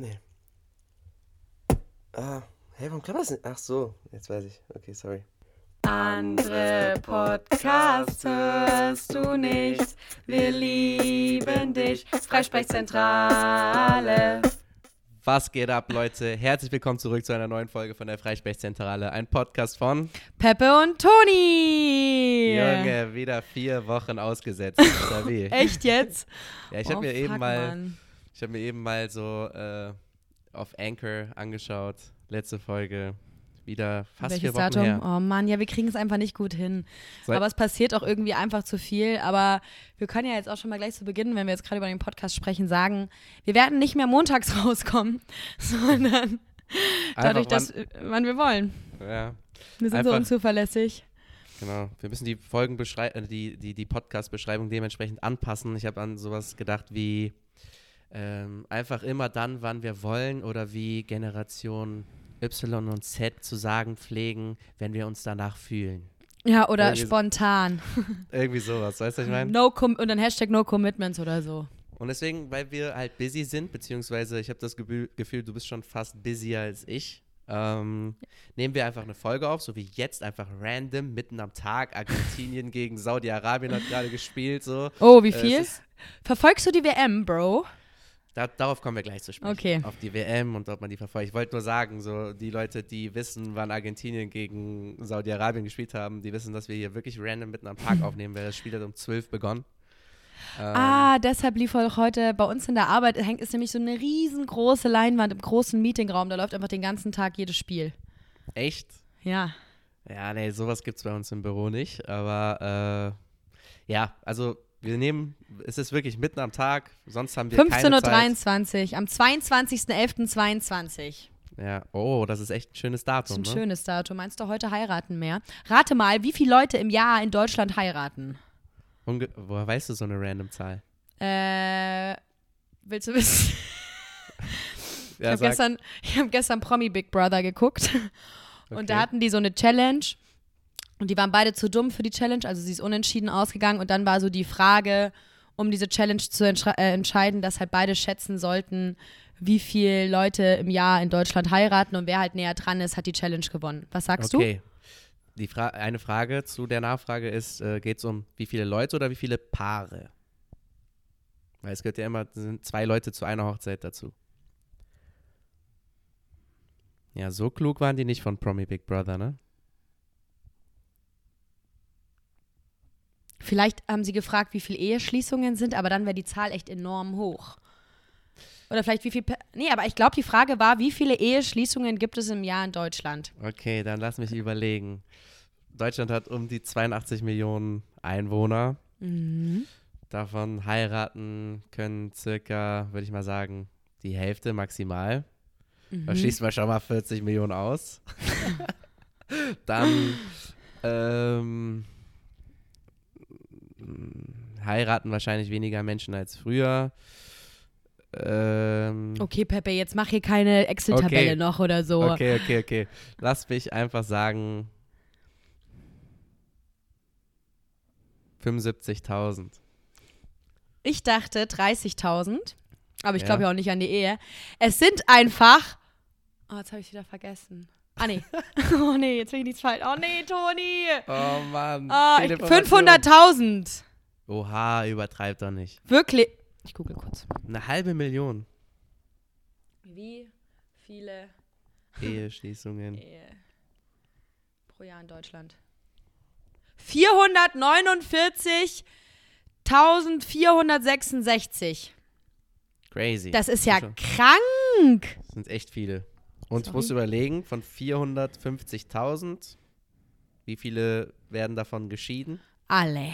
Nee. Ah, hey, warum klappt das nicht? Ach so, jetzt weiß ich. Okay, sorry. Andere Podcasts hörst du nicht. Wir lieben dich. Freisprechzentrale. Was geht ab, Leute? Herzlich willkommen zurück zu einer neuen Folge von der Freisprechzentrale. Ein Podcast von Peppe und Toni. Junge, wieder vier Wochen ausgesetzt. Echt jetzt? Ja, ich habe Oh, mir eben mal, Mann. Ich habe mir eben mal so äh, auf Anchor angeschaut. Letzte Folge. Wieder fast Welches vier Wochen Datum? her. Oh Mann, ja, wir kriegen es einfach nicht gut hin. Seit- aber es passiert auch irgendwie einfach zu viel. Aber wir können ja jetzt auch schon mal gleich zu Beginn, wenn wir jetzt gerade über den Podcast sprechen, sagen, wir werden nicht mehr montags rauskommen, sondern dadurch, dass wann wir wollen. Ja, Wir sind so Einfach- unzuverlässig. genau. Wir müssen die Folgenbeschrei äh, die, die, die Podcast-Beschreibung dementsprechend anpassen. Ich habe an sowas gedacht wie ähm, einfach immer dann, wann wir wollen oder wie Generation Y und Z zu sagen pflegen, wenn wir uns danach fühlen. Ja, oder Irgendwie so- spontan. Irgendwie sowas, weißt du, was ich meine? No und dann Hashtag No Commitments oder so. Und deswegen, weil wir halt busy sind, beziehungsweise ich habe das Gefühl, du bist schon fast busier als ich, ähm, nehmen wir einfach eine Folge auf, so wie jetzt, einfach random, mitten am Tag. Argentinien gegen Saudi-Arabien hat gerade gespielt, so. Oh, wie Äh, viel? ist- Verfolgst du die WM, Bro? Da, darauf kommen wir gleich zu sprechen. Okay. Auf die WM und ob man die verfolgt. Ich wollte nur sagen, so die Leute, die wissen, wann Argentinien gegen Saudi-Arabien gespielt haben, die wissen, dass wir hier wirklich random mitten am Tag aufnehmen, weil das Spiel hat um 12 begonnen. Ähm, Ah, deshalb lief heute bei uns in der Arbeit, hängt ist nämlich so eine riesengroße Leinwand im großen Meetingraum. Da läuft einfach den ganzen Tag jedes Spiel. Echt? Ja. Ja, nee, sowas gibt es bei uns im Büro nicht. Aber äh, ja, also wir nehmen, es ist wirklich mitten am Tag, sonst haben wir keine Zeit. 15.23 Uhr am 22.11.22. Ja, oh, das ist echt ein schönes Das ist Datum, ein ne? schönes Datum. Meinst du heute heiraten mehr? Rate mal, wie viele Leute im Jahr in Deutschland heiraten? Unge Woher weißt du so eine random Zahl? Äh, willst du wissen? Ich Ja, habe gestern, ich hab gestern Promi Big Brother geguckt und da hatten die so eine Challenge und die waren beide zu dumm für die Challenge, also sie ist unentschieden ausgegangen und dann war so die Frage, um diese Challenge zu äh, entscheiden, dass halt beide schätzen sollten, wie viele Leute im Jahr in Deutschland heiraten und wer halt näher dran ist, hat die Challenge gewonnen. Was sagst Okay. Die Fra eine Frage zu der Nachfrage ist, äh, geht es um wie viele Leute oder wie viele Paare? Weil es gehört ja immer, es sind zwei Leute zu einer Hochzeit dazu. Ja, so klug waren die nicht von Promi Big Brother, ne? Vielleicht haben sie gefragt, wie viele Eheschließungen sind, aber dann wäre die Zahl echt enorm hoch. Oder vielleicht wie viel. Nee, aber ich glaube, die Frage war, wie viele Eheschließungen gibt es im Jahr in Deutschland? Okay, dann lass mich überlegen. Deutschland hat um die 82 Millionen Einwohner. Mhm. Davon heiraten können circa, würde ich mal sagen, die Hälfte maximal. Da Mhm. schließen wir schon mal 40 Millionen aus. Dann ähm, heiraten wahrscheinlich weniger Menschen als früher. Ähm, Okay, Pepe, jetzt mach hier keine Excel-Tabelle Okay. noch oder so. okay, okay, okay. Lass mich einfach sagen 75.000. Ich dachte 30.000, aber ich Ja. glaube ja auch nicht an die Ehe. Es sind einfach. Oh, jetzt habe ich wieder vergessen. Ah, nee. oh, nee, jetzt bin ich nichts falsch. Oh, nee, Toni. Oh Mann. Ah, ich- Fehlinformation. 500.000. Oha, übertreib doch nicht. Wirklich. Ich google kurz. Eine halbe Million Wie viele Eheschließungen. Ehe pro Jahr in Deutschland? 449.466. Crazy. Das ist ja krank. Das sind echt viele. Und Sorry. musst überlegen, von 450.000, wie viele werden davon geschieden? Alle.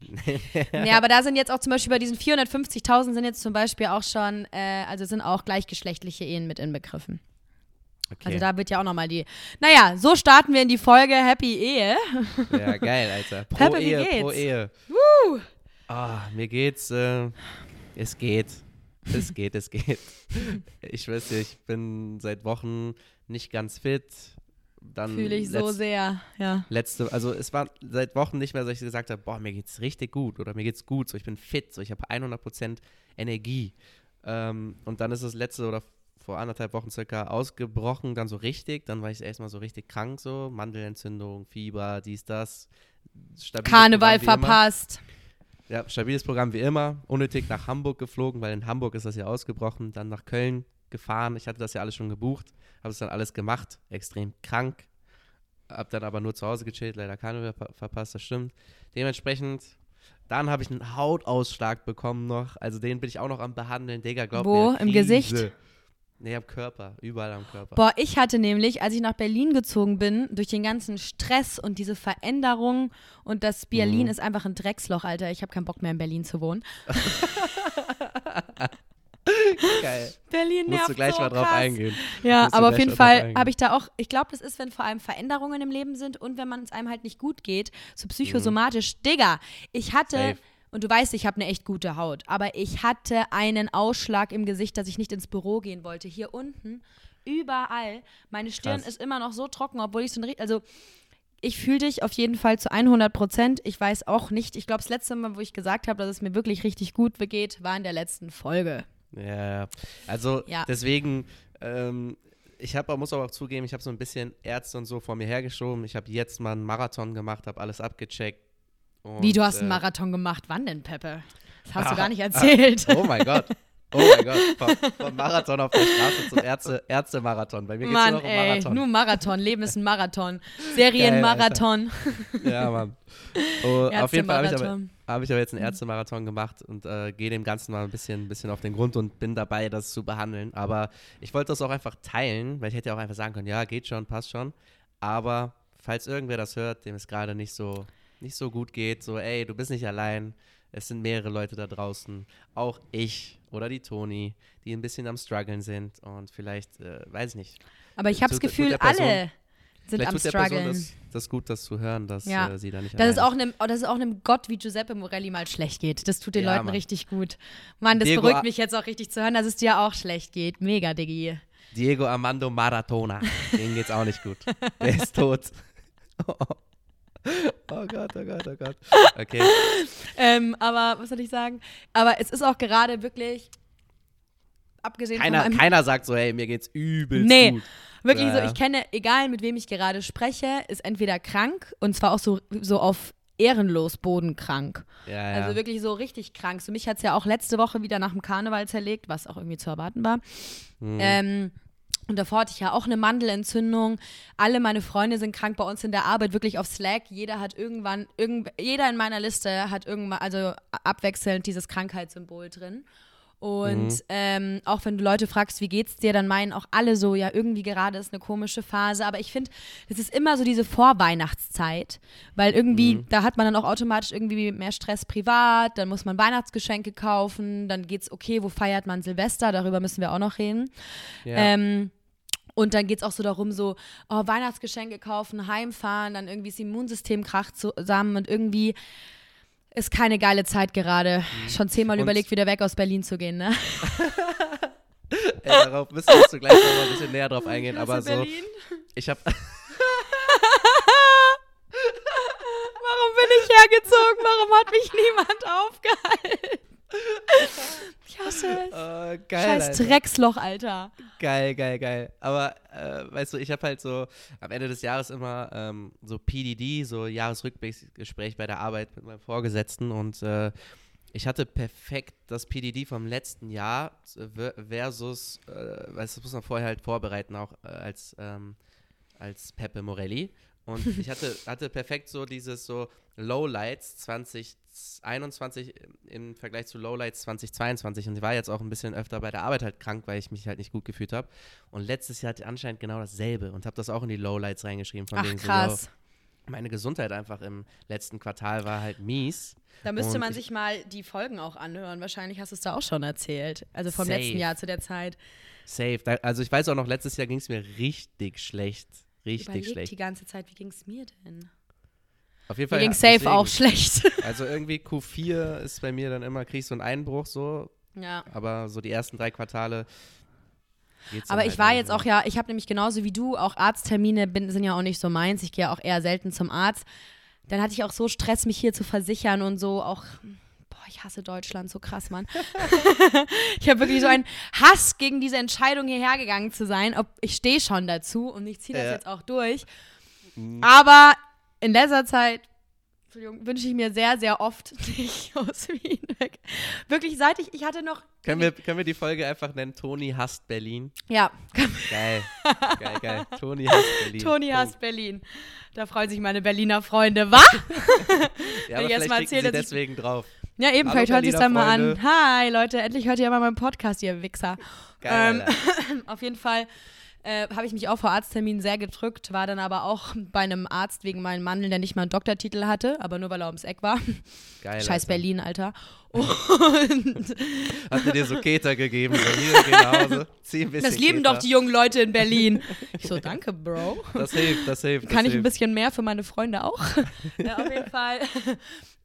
ja, aber da sind jetzt auch zum Beispiel bei diesen 450.000 sind jetzt zum Beispiel auch schon, äh, also sind auch gleichgeschlechtliche Ehen mit inbegriffen. Okay. Also da wird ja auch nochmal die. Naja, so starten wir in die Folge Happy Ehe. ja, geil, Alter. Pro Peppe, Ehe, pro? Ehe. Ah, mir geht's, äh, es geht. Es geht, es geht. Ich weiß ja, ich bin seit Wochen nicht ganz fit. Dann Fühle ich so sehr, ja. letzte, also es war seit Wochen nicht mehr, dass ich gesagt habe, boah, mir geht's richtig gut oder mir geht's gut, so ich bin fit, so ich habe 100% Energie. Ähm, und dann ist es letzte oder vor anderthalb Wochen circa ausgebrochen, dann so richtig. Dann war ich erstmal so richtig krank, so Mandelentzündung, Fieber, dies, das. Karneval verpasst. Ja, stabiles Programm wie immer. Unnötig nach Hamburg geflogen, weil in Hamburg ist das ja ausgebrochen. Dann nach Köln gefahren. Ich hatte das ja alles schon gebucht, habe es dann alles gemacht. Extrem krank. Hab dann aber nur zu Hause gechillt, leider Karneval ver verpasst, das stimmt. Dementsprechend dann habe ich einen Hautausschlag bekommen noch. Also den bin ich auch noch am behandeln. Digga, glaub Wo? mir. Im Gesicht? Nee, am Körper. Überall am Körper. Boah, ich hatte nämlich, als ich nach Berlin gezogen bin, durch den ganzen Stress und diese Veränderung und das Berlin mhm. ist einfach ein Drecksloch, Alter. Ich habe keinen Bock mehr in Berlin zu wohnen. Geil. Berlin nervt Musst du gleich so mal drauf krass. eingehen. Ja, aber auf jeden Fall habe ich da auch, ich glaube, das ist, wenn vor allem Veränderungen im Leben sind und wenn man es einem halt nicht gut geht, so psychosomatisch. Mhm. Digga, ich hatte. Safe. Und du weißt, ich habe eine echt gute Haut. Aber ich hatte einen Ausschlag im Gesicht, dass ich nicht ins Büro gehen wollte. Hier unten, überall. Meine Stirn Krass. ist immer noch so trocken, obwohl ich so ein. Also, ich fühle dich auf jeden Fall zu 100 Prozent. Ich weiß auch nicht. Ich glaube, das letzte Mal, wo ich gesagt habe, dass es mir wirklich richtig gut geht, war in der letzten Folge. Ja, also ja. deswegen, ähm, ich hab, muss aber auch zugeben, ich habe so ein bisschen Ärzte und so vor mir hergeschoben. Ich habe jetzt mal einen Marathon gemacht, habe alles abgecheckt. Und, Wie, du hast einen äh, Marathon gemacht? Wann denn, Peppe? Das hast ah, du gar nicht erzählt. Ah, oh mein Gott. Oh mein Gott, vom, vom, Marathon auf der Straße zum Ärzte, Ärzte-Marathon. Bei mir geht es nur um Marathon. Nur Marathon, Leben ist ein Marathon. Serienmarathon. Ja, Mann. Oh, auf jeden Fall habe ich, aber, hab ich aber jetzt einen Ärztemarathon gemacht und äh, gehe dem Ganzen mal ein bisschen, ein bisschen auf den Grund und bin dabei, das zu behandeln. Aber ich wollte das auch einfach teilen, weil ich hätte ja auch einfach sagen können, ja, geht schon, passt schon. Aber falls irgendwer das hört, dem es gerade nicht so, nicht so gut geht, so, ey, du bist nicht allein es sind mehrere Leute da draußen, auch ich oder die Toni, die ein bisschen am struggeln sind und vielleicht, äh, weiß ich nicht. Aber ich habe das Gefühl, alle sind am struggeln. Das, das gut, das zu hören, dass ja. äh, sie da nicht das ist auch einem, oh, Das ist auch einem Gott wie Giuseppe Morelli mal schlecht geht. Das tut den ja, Leuten Mann. richtig gut. Mann, das Diego beruhigt mich jetzt auch richtig zu hören, dass es dir auch schlecht geht. Mega, Diggi. Diego Armando Maratona. Dem geht's auch nicht gut. Der ist tot. Oh Gott, oh Gott, oh Gott. Okay. ähm, aber was soll ich sagen? Aber es ist auch gerade wirklich, abgesehen keiner, von Keiner sagt so, hey, mir geht's übelst nee, gut. Wirklich ja. so, ich kenne, egal mit wem ich gerade spreche, ist entweder krank und zwar auch so, so auf ehrenlos bodenkrank. Ja, ja. Also wirklich so richtig krank. So mich hat es ja auch letzte Woche wieder nach dem Karneval zerlegt, was auch irgendwie zu erwarten war. Mhm. Ähm, und davor hatte ich ja auch eine Mandelentzündung. Alle meine Freunde sind krank bei uns in der Arbeit, wirklich auf Slack. Jeder hat irgendwann, irgend, jeder in meiner Liste hat irgendwann, also abwechselnd dieses Krankheitssymbol drin. Und mhm. ähm, auch wenn du Leute fragst, wie geht's dir, dann meinen auch alle so, ja, irgendwie gerade ist eine komische Phase. Aber ich finde, es ist immer so diese Vorweihnachtszeit, weil irgendwie, mhm. da hat man dann auch automatisch irgendwie mehr Stress privat, dann muss man Weihnachtsgeschenke kaufen, dann geht's, okay, wo feiert man Silvester? Darüber müssen wir auch noch reden. Ja. Ähm, und dann geht es auch so darum, so, oh, Weihnachtsgeschenke kaufen, heimfahren, dann irgendwie das Immunsystem kracht zusammen und irgendwie ist keine geile Zeit gerade. Mhm. Schon zehnmal und überlegt, wieder weg aus Berlin zu gehen, ne? Ey, darauf müssen wir gleich noch mal ein bisschen näher drauf eingehen, aber so. Berlin? Ich hab. Warum bin ich hergezogen? Warum hat mich niemand aufgehalten? Ich hasse es. Uh, geil, Scheiß Alter. Drecksloch, Alter. Geil, geil, geil. Aber äh, weißt du, ich habe halt so am Ende des Jahres immer ähm, so PDD, so Jahresrückblicksgespräch bei der Arbeit mit meinem Vorgesetzten und äh, ich hatte perfekt das PDD vom letzten Jahr versus, äh, weißt du, das muss man vorher halt vorbereiten, auch äh, als, ähm, als Peppe Morelli. Und ich hatte, hatte perfekt so dieses so Lowlights 2021 im Vergleich zu Lowlights 2022. Und ich war jetzt auch ein bisschen öfter bei der Arbeit halt krank, weil ich mich halt nicht gut gefühlt habe. Und letztes Jahr hatte ich anscheinend genau dasselbe und habe das auch in die Lowlights reingeschrieben. Von Ach, wegen krass. So, meine Gesundheit einfach im letzten Quartal war halt mies. Da müsste man sich mal die Folgen auch anhören. Wahrscheinlich hast du es da auch schon erzählt. Also vom safe. letzten Jahr zu der Zeit. Safe. Also ich weiß auch noch, letztes Jahr ging es mir richtig schlecht. Richtig Überleg schlecht. die ganze Zeit, wie ging es mir denn? Auf jeden Fall. Mir ging safe deswegen, auch schlecht. Also irgendwie Q4 ist bei mir dann immer, kriegst du einen Einbruch so. Ja. Aber so die ersten drei Quartale. Geht's aber ich halt war jetzt auch ja, ich habe nämlich genauso wie du, auch Arzttermine bin, sind ja auch nicht so meins. Ich gehe auch eher selten zum Arzt. Dann hatte ich auch so Stress, mich hier zu versichern und so auch ich hasse Deutschland so krass, Mann. ich habe wirklich so einen Hass gegen diese Entscheidung hierher gegangen zu sein. Ob ich stehe schon dazu und ich ziehe das Ja. jetzt auch durch. Mhm. Aber in letzter Zeit wünsche ich mir sehr, sehr oft nicht aus Wien weg. Wirklich, seit ich, ich hatte noch, Können wir, können wir die Folge einfach nennen? Toni hasst Berlin. ja, Geil. geil, geil. Toni hasst Berlin. Toni Punkt. hasst Berlin. Da freuen sich meine Berliner Freunde. Was? Ja, aber ich jetzt mal erzähle, sie dass ich- deswegen drauf. Ja, eben, Hallo, vielleicht hört sich dann Berliner mal an. Hi, Leute, endlich hört ihr mal meinen Podcast, ihr Wichser. Geil, Ähm. Auf jeden Fall äh, habe ich mich auch vor Arztterminen sehr gedrückt, war dann aber auch bei einem Arzt wegen meinen Mandeln, der nicht mal einen Doktortitel hatte, aber nur weil er ums Eck war. Geil, Scheiß Alter. Berlin, Alter. Und Hat mir dir so Keter gegeben. So, hier, geh nach Hause. Zieh ein bisschen das lieben Keter. doch die jungen Leute in Berlin. Ich so, danke, Bro. Das hilft, das hilft. Kann das ich ein hilft. bisschen mehr für meine Freunde auch? ja, auf jeden Fall.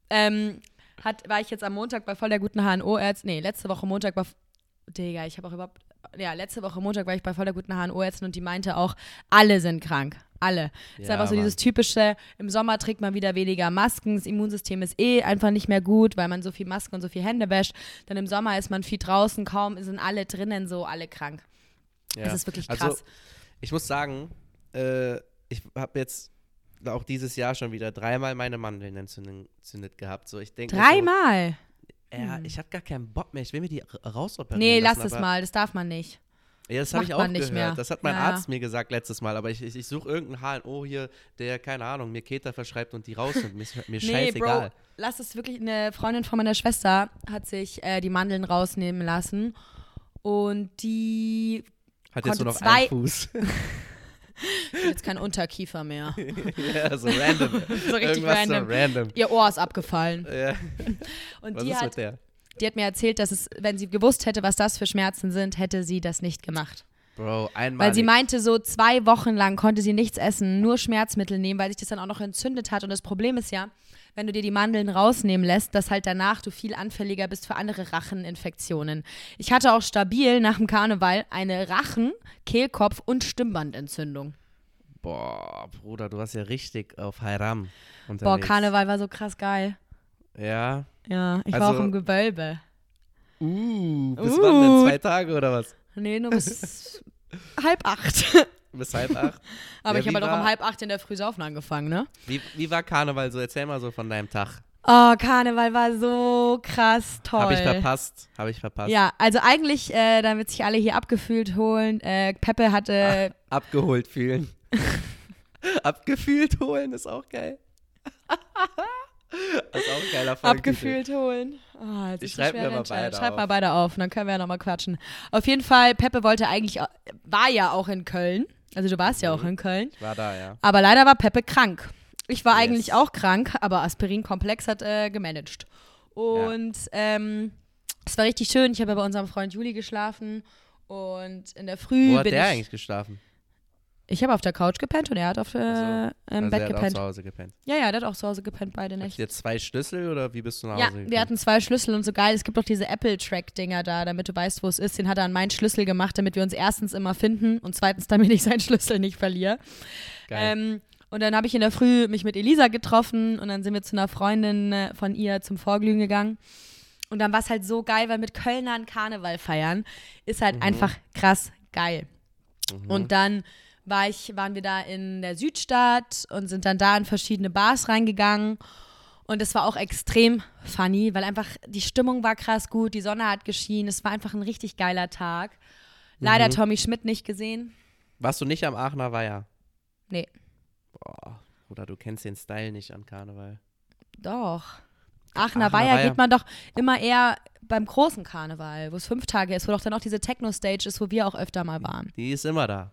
ähm, hat, war ich jetzt am Montag bei voll der guten HNO-Ärztin. Nee, letzte Woche Montag bei. Digga, ich habe auch überhaupt. Ja, letzte Woche Montag war ich bei voll der guten HNO-Ärztin und die meinte auch, alle sind krank. Alle. ist Ja, einfach so Mann. dieses typische, im Sommer trägt man wieder weniger Masken, das Immunsystem ist eh einfach nicht mehr gut, weil man so viel Masken und so viel Hände wäscht. Dann im Sommer ist man viel draußen, kaum sind alle drinnen so, alle krank. Ja. Das ist wirklich krass. Also, ich muss sagen, äh, ich habe jetzt auch dieses Jahr schon wieder dreimal meine Mandeln entzündet gehabt. So, ich denke Dreimal? So, ja, ich habe gar keinen Bock mehr. Ich will mir die rausoperieren. Nee, lassen, lass es mal, das darf man nicht. Ja, das habe ich auch gehört. mehr. Das hat mein Ja. Arzt mir gesagt letztes Mal. Aber ich, ich, ich suche irgendeinen HNO hier, der, keine Ahnung, mir Keter verschreibt und die rausnimmt. Mir, mir Nee, scheißegal. Bro, lass es wirklich. Eine Freundin von meiner Schwester hat sich äh, die Mandeln rausnehmen lassen. Und die Hat jetzt nur noch zwei- einen Fuß. jetzt kein Unterkiefer mehr. ja, so random. So richtig Irgendwas random. so random. Ihr Ohr ist abgefallen. Ja. Und Was die ist hat, mit der? die hat mir erzählt, dass es, wenn sie gewusst hätte, was das für Schmerzen sind, hätte sie das nicht gemacht. Bro, einmal. Weil sie meinte, so zwei Wochen lang konnte sie nichts essen, nur Schmerzmittel nehmen, weil sich das dann auch noch entzündet hat. Und das Problem ist ja, wenn du dir die Mandeln rausnehmen lässt, dass halt danach du viel anfälliger bist für andere Racheninfektionen. Ich hatte auch stabil nach dem Karneval eine Rachen-, Kehlkopf- und Stimmbandentzündung. Boah, Bruder, du warst ja richtig auf Haram unterwegs. Boah, Karneval war so krass geil. Ja. Ja, ich war Also- auch im Gewölbe. Uh, bis Uh. wann denn? Zwei Tage oder was? Nee, nur bis halb acht. Bis halb acht? Aber Ja, ich habe halt auch um halb acht in der Früh saufen angefangen, ne? Wie, wie war Karneval so? Erzähl mal so von deinem Tag. Oh, Karneval war so krass toll. Habe ich verpasst. Habe ich verpasst. Ja, also eigentlich, äh, damit sich alle hier abgefühlt holen, äh, Peppe hatte, Abgeholt fühlen. Abgefühlt holen ist auch geil. das ist auch ein geiler Folgentitel. abgefühlt holen. Oh, Ich ist eine schreib mir mal beide Schreib auf. mal beide auf und dann können wir ja nochmal quatschen. Auf jeden Fall, Peppe wollte eigentlich, au- war ja auch in Köln. Also du warst ja auch in Köln. Ich war da, ja. Aber leider war Peppe krank. Ich war Yes. eigentlich auch krank, aber Aspirin-Komplex hat äh, gemanagt. Und ähm, es war richtig schön. Ich habe ja bei unserem Freund Juli geschlafen und in der Früh Wo hat der ich. eigentlich geschlafen? Ich habe auf der Couch gepennt und er hat auf äh, so. im Also Bett er hat auch gepennt. zu Hause gepennt. Ja, ja, der hat auch zu Hause gepennt, beide Habt Nächte. ihr zwei Schlüssel oder wie bist du nach Ja, Hause gekommen? wir hatten zwei Schlüssel und so geil. Es gibt doch diese Apple-Track-Dinger da, damit du weißt, wo es ist. Den hat er an meinen Schlüssel gemacht, damit wir uns erstens immer finden und zweitens, damit ich seinen Schlüssel nicht verliere. Geil. Ähm, und dann habe ich in der Früh mich mit Elisa getroffen und dann sind wir zu einer Freundin äh, von ihr zum Vorglühen gegangen. Und dann war es halt so geil, weil mit Kölnern Karneval feiern ist halt Mhm. einfach krass geil. Und dann war ich, waren wir da in der Südstadt und sind dann da in verschiedene Bars reingegangen. Und es war auch extrem funny, weil einfach die Stimmung war krass gut, die Sonne hat geschienen, es war einfach ein richtig geiler Tag. Leider Mhm. Tommy Schmidt nicht gesehen. Warst du nicht am Aachener Weiher? Nee, Boah, Bruder, du kennst den Style nicht an Karneval. doch. Aachener Aachener Weiher Weiher. geht man doch immer eher beim großen Karneval, wo es fünf Tage ist, wo doch dann auch diese Techno-Stage ist, wo wir auch öfter mal waren. Die ist immer da.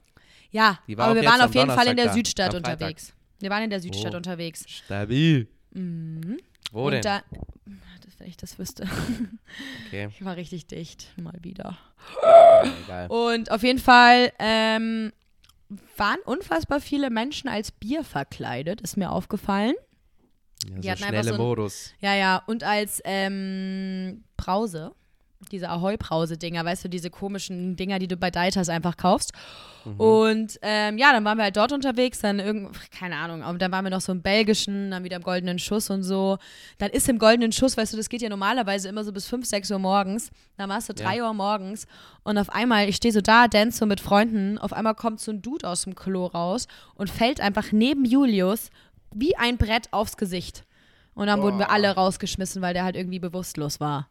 Ja, war aber wir waren auf jeden Fall in Donnerstag der Südstadt unterwegs. Wir waren in der Südstadt Oh. unterwegs. Stabil. Mhm. Wo und denn? da, das, wenn ich das wüsste. okay, Ich war richtig dicht, mal wieder. egal. Und auf jeden Fall ähm, waren unfassbar viele Menschen als Bier verkleidet, ist mir aufgefallen. Ja, die so schnelle so ein- Modus. Ja, ja, und als ähm, Brause. Diese Ahoi-Brause-Dinger, weißt du, diese komischen Dinger, die du bei Deitas einfach kaufst. Mhm. Und ähm, ja, dann waren wir halt dort unterwegs, dann irgend, keine Ahnung, und dann waren wir noch so im belgischen, dann wieder im goldenen Schuss und so. Dann ist im goldenen Schuss, weißt du, das geht ja normalerweise immer so bis 5, 6 Uhr morgens. Dann warst du 3 ja. Uhr morgens und auf einmal, ich stehe so da, dance so mit Freunden, auf einmal kommt so ein Dude aus dem Klo raus und fällt einfach neben Julius wie ein Brett aufs Gesicht. Und dann Boah. wurden wir alle rausgeschmissen, weil der halt irgendwie bewusstlos war.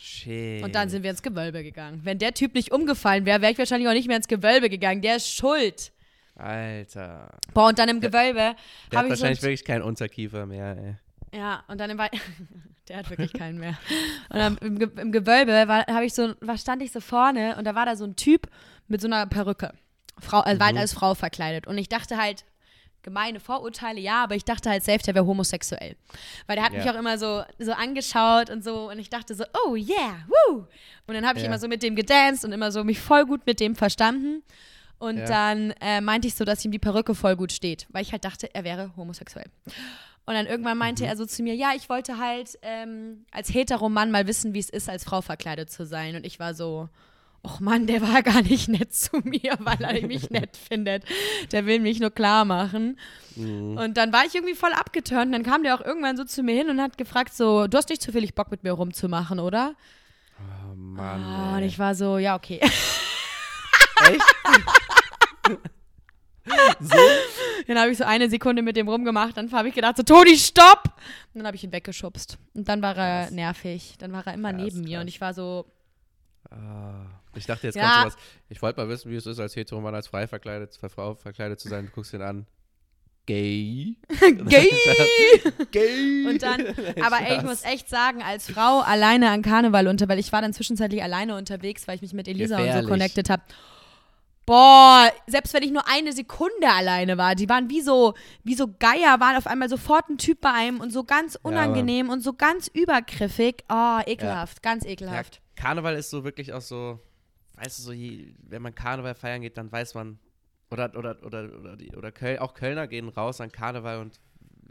Shit. Und dann sind wir ins Gewölbe gegangen. Wenn der Typ nicht umgefallen wäre, wäre ich wahrscheinlich auch nicht mehr ins Gewölbe gegangen. Der ist schuld. Alter. Boah, und dann im Gewölbe. Der hat wahrscheinlich so wirklich keinen Unterkiefer mehr, ey. Ja, und dann im Wald. der hat wirklich keinen mehr. Und dann im, Ge im Gewölbe war, ich so, war, stand ich so vorne und da war da so ein Typ mit so einer Perücke. Frau, also mhm. als Frau verkleidet. Und ich dachte halt, gemeine Vorurteile, ja, aber ich dachte halt selbst, der wäre homosexuell. Weil der hat yeah. mich auch immer so, so angeschaut und so und ich dachte so, oh yeah, woo! Und dann habe ich yeah. immer so mit dem gedanced und immer so mich voll gut mit dem verstanden. Und yeah. dann äh, meinte ich so, dass ihm die Perücke voll gut steht, weil ich halt dachte, er wäre homosexuell. Und dann irgendwann meinte mhm. er so zu mir, ja, ich wollte halt ähm, als Heteromann mal wissen, wie es ist, als Frau verkleidet zu sein. Und ich war so, Och Mann, der war gar nicht nett zu mir, weil er mich nett findet. Der will mich nur klar machen. Mhm. Und dann war ich irgendwie voll abgeturnt. Dann kam der auch irgendwann so zu mir hin und hat gefragt so, du hast nicht zufällig Bock mit mir rumzumachen, oder? Oh Mann. Oh, und ich war so, ja, okay. Echt? so? Dann habe ich so eine Sekunde mit dem rumgemacht. Dann habe ich gedacht, so, Toni, stopp! Und dann habe ich ihn weggeschubst. Und dann war er krass. nervig. Dann war er immer krass, neben mir. Und ich war so. Ah. Ich dachte, jetzt ja. kommt sowas. Ich wollte mal wissen, wie es ist, als Heteroman als frei verkleidet, Frau verkleidet zu sein. Du guckst ihn an. Gay. Gay. Gay. Und dann, aber ey, ich muss echt sagen, als Frau alleine an Karneval unter, weil ich war dann zwischenzeitlich alleine unterwegs, weil ich mich mit Elisa Gefährlich. und so connected habe. Boah, selbst wenn ich nur eine Sekunde alleine war, die waren wie so, wie so Geier, waren auf einmal sofort ein Typ bei einem und so ganz unangenehm ja, und so ganz übergriffig. Oh, ekelhaft, ja. ganz ekelhaft. Ja, Karneval ist so wirklich auch so, weißt du, so, wenn man Karneval feiern geht, dann weiß man, oder, oder, oder, oder, die, oder Köl, auch Kölner gehen raus an Karneval und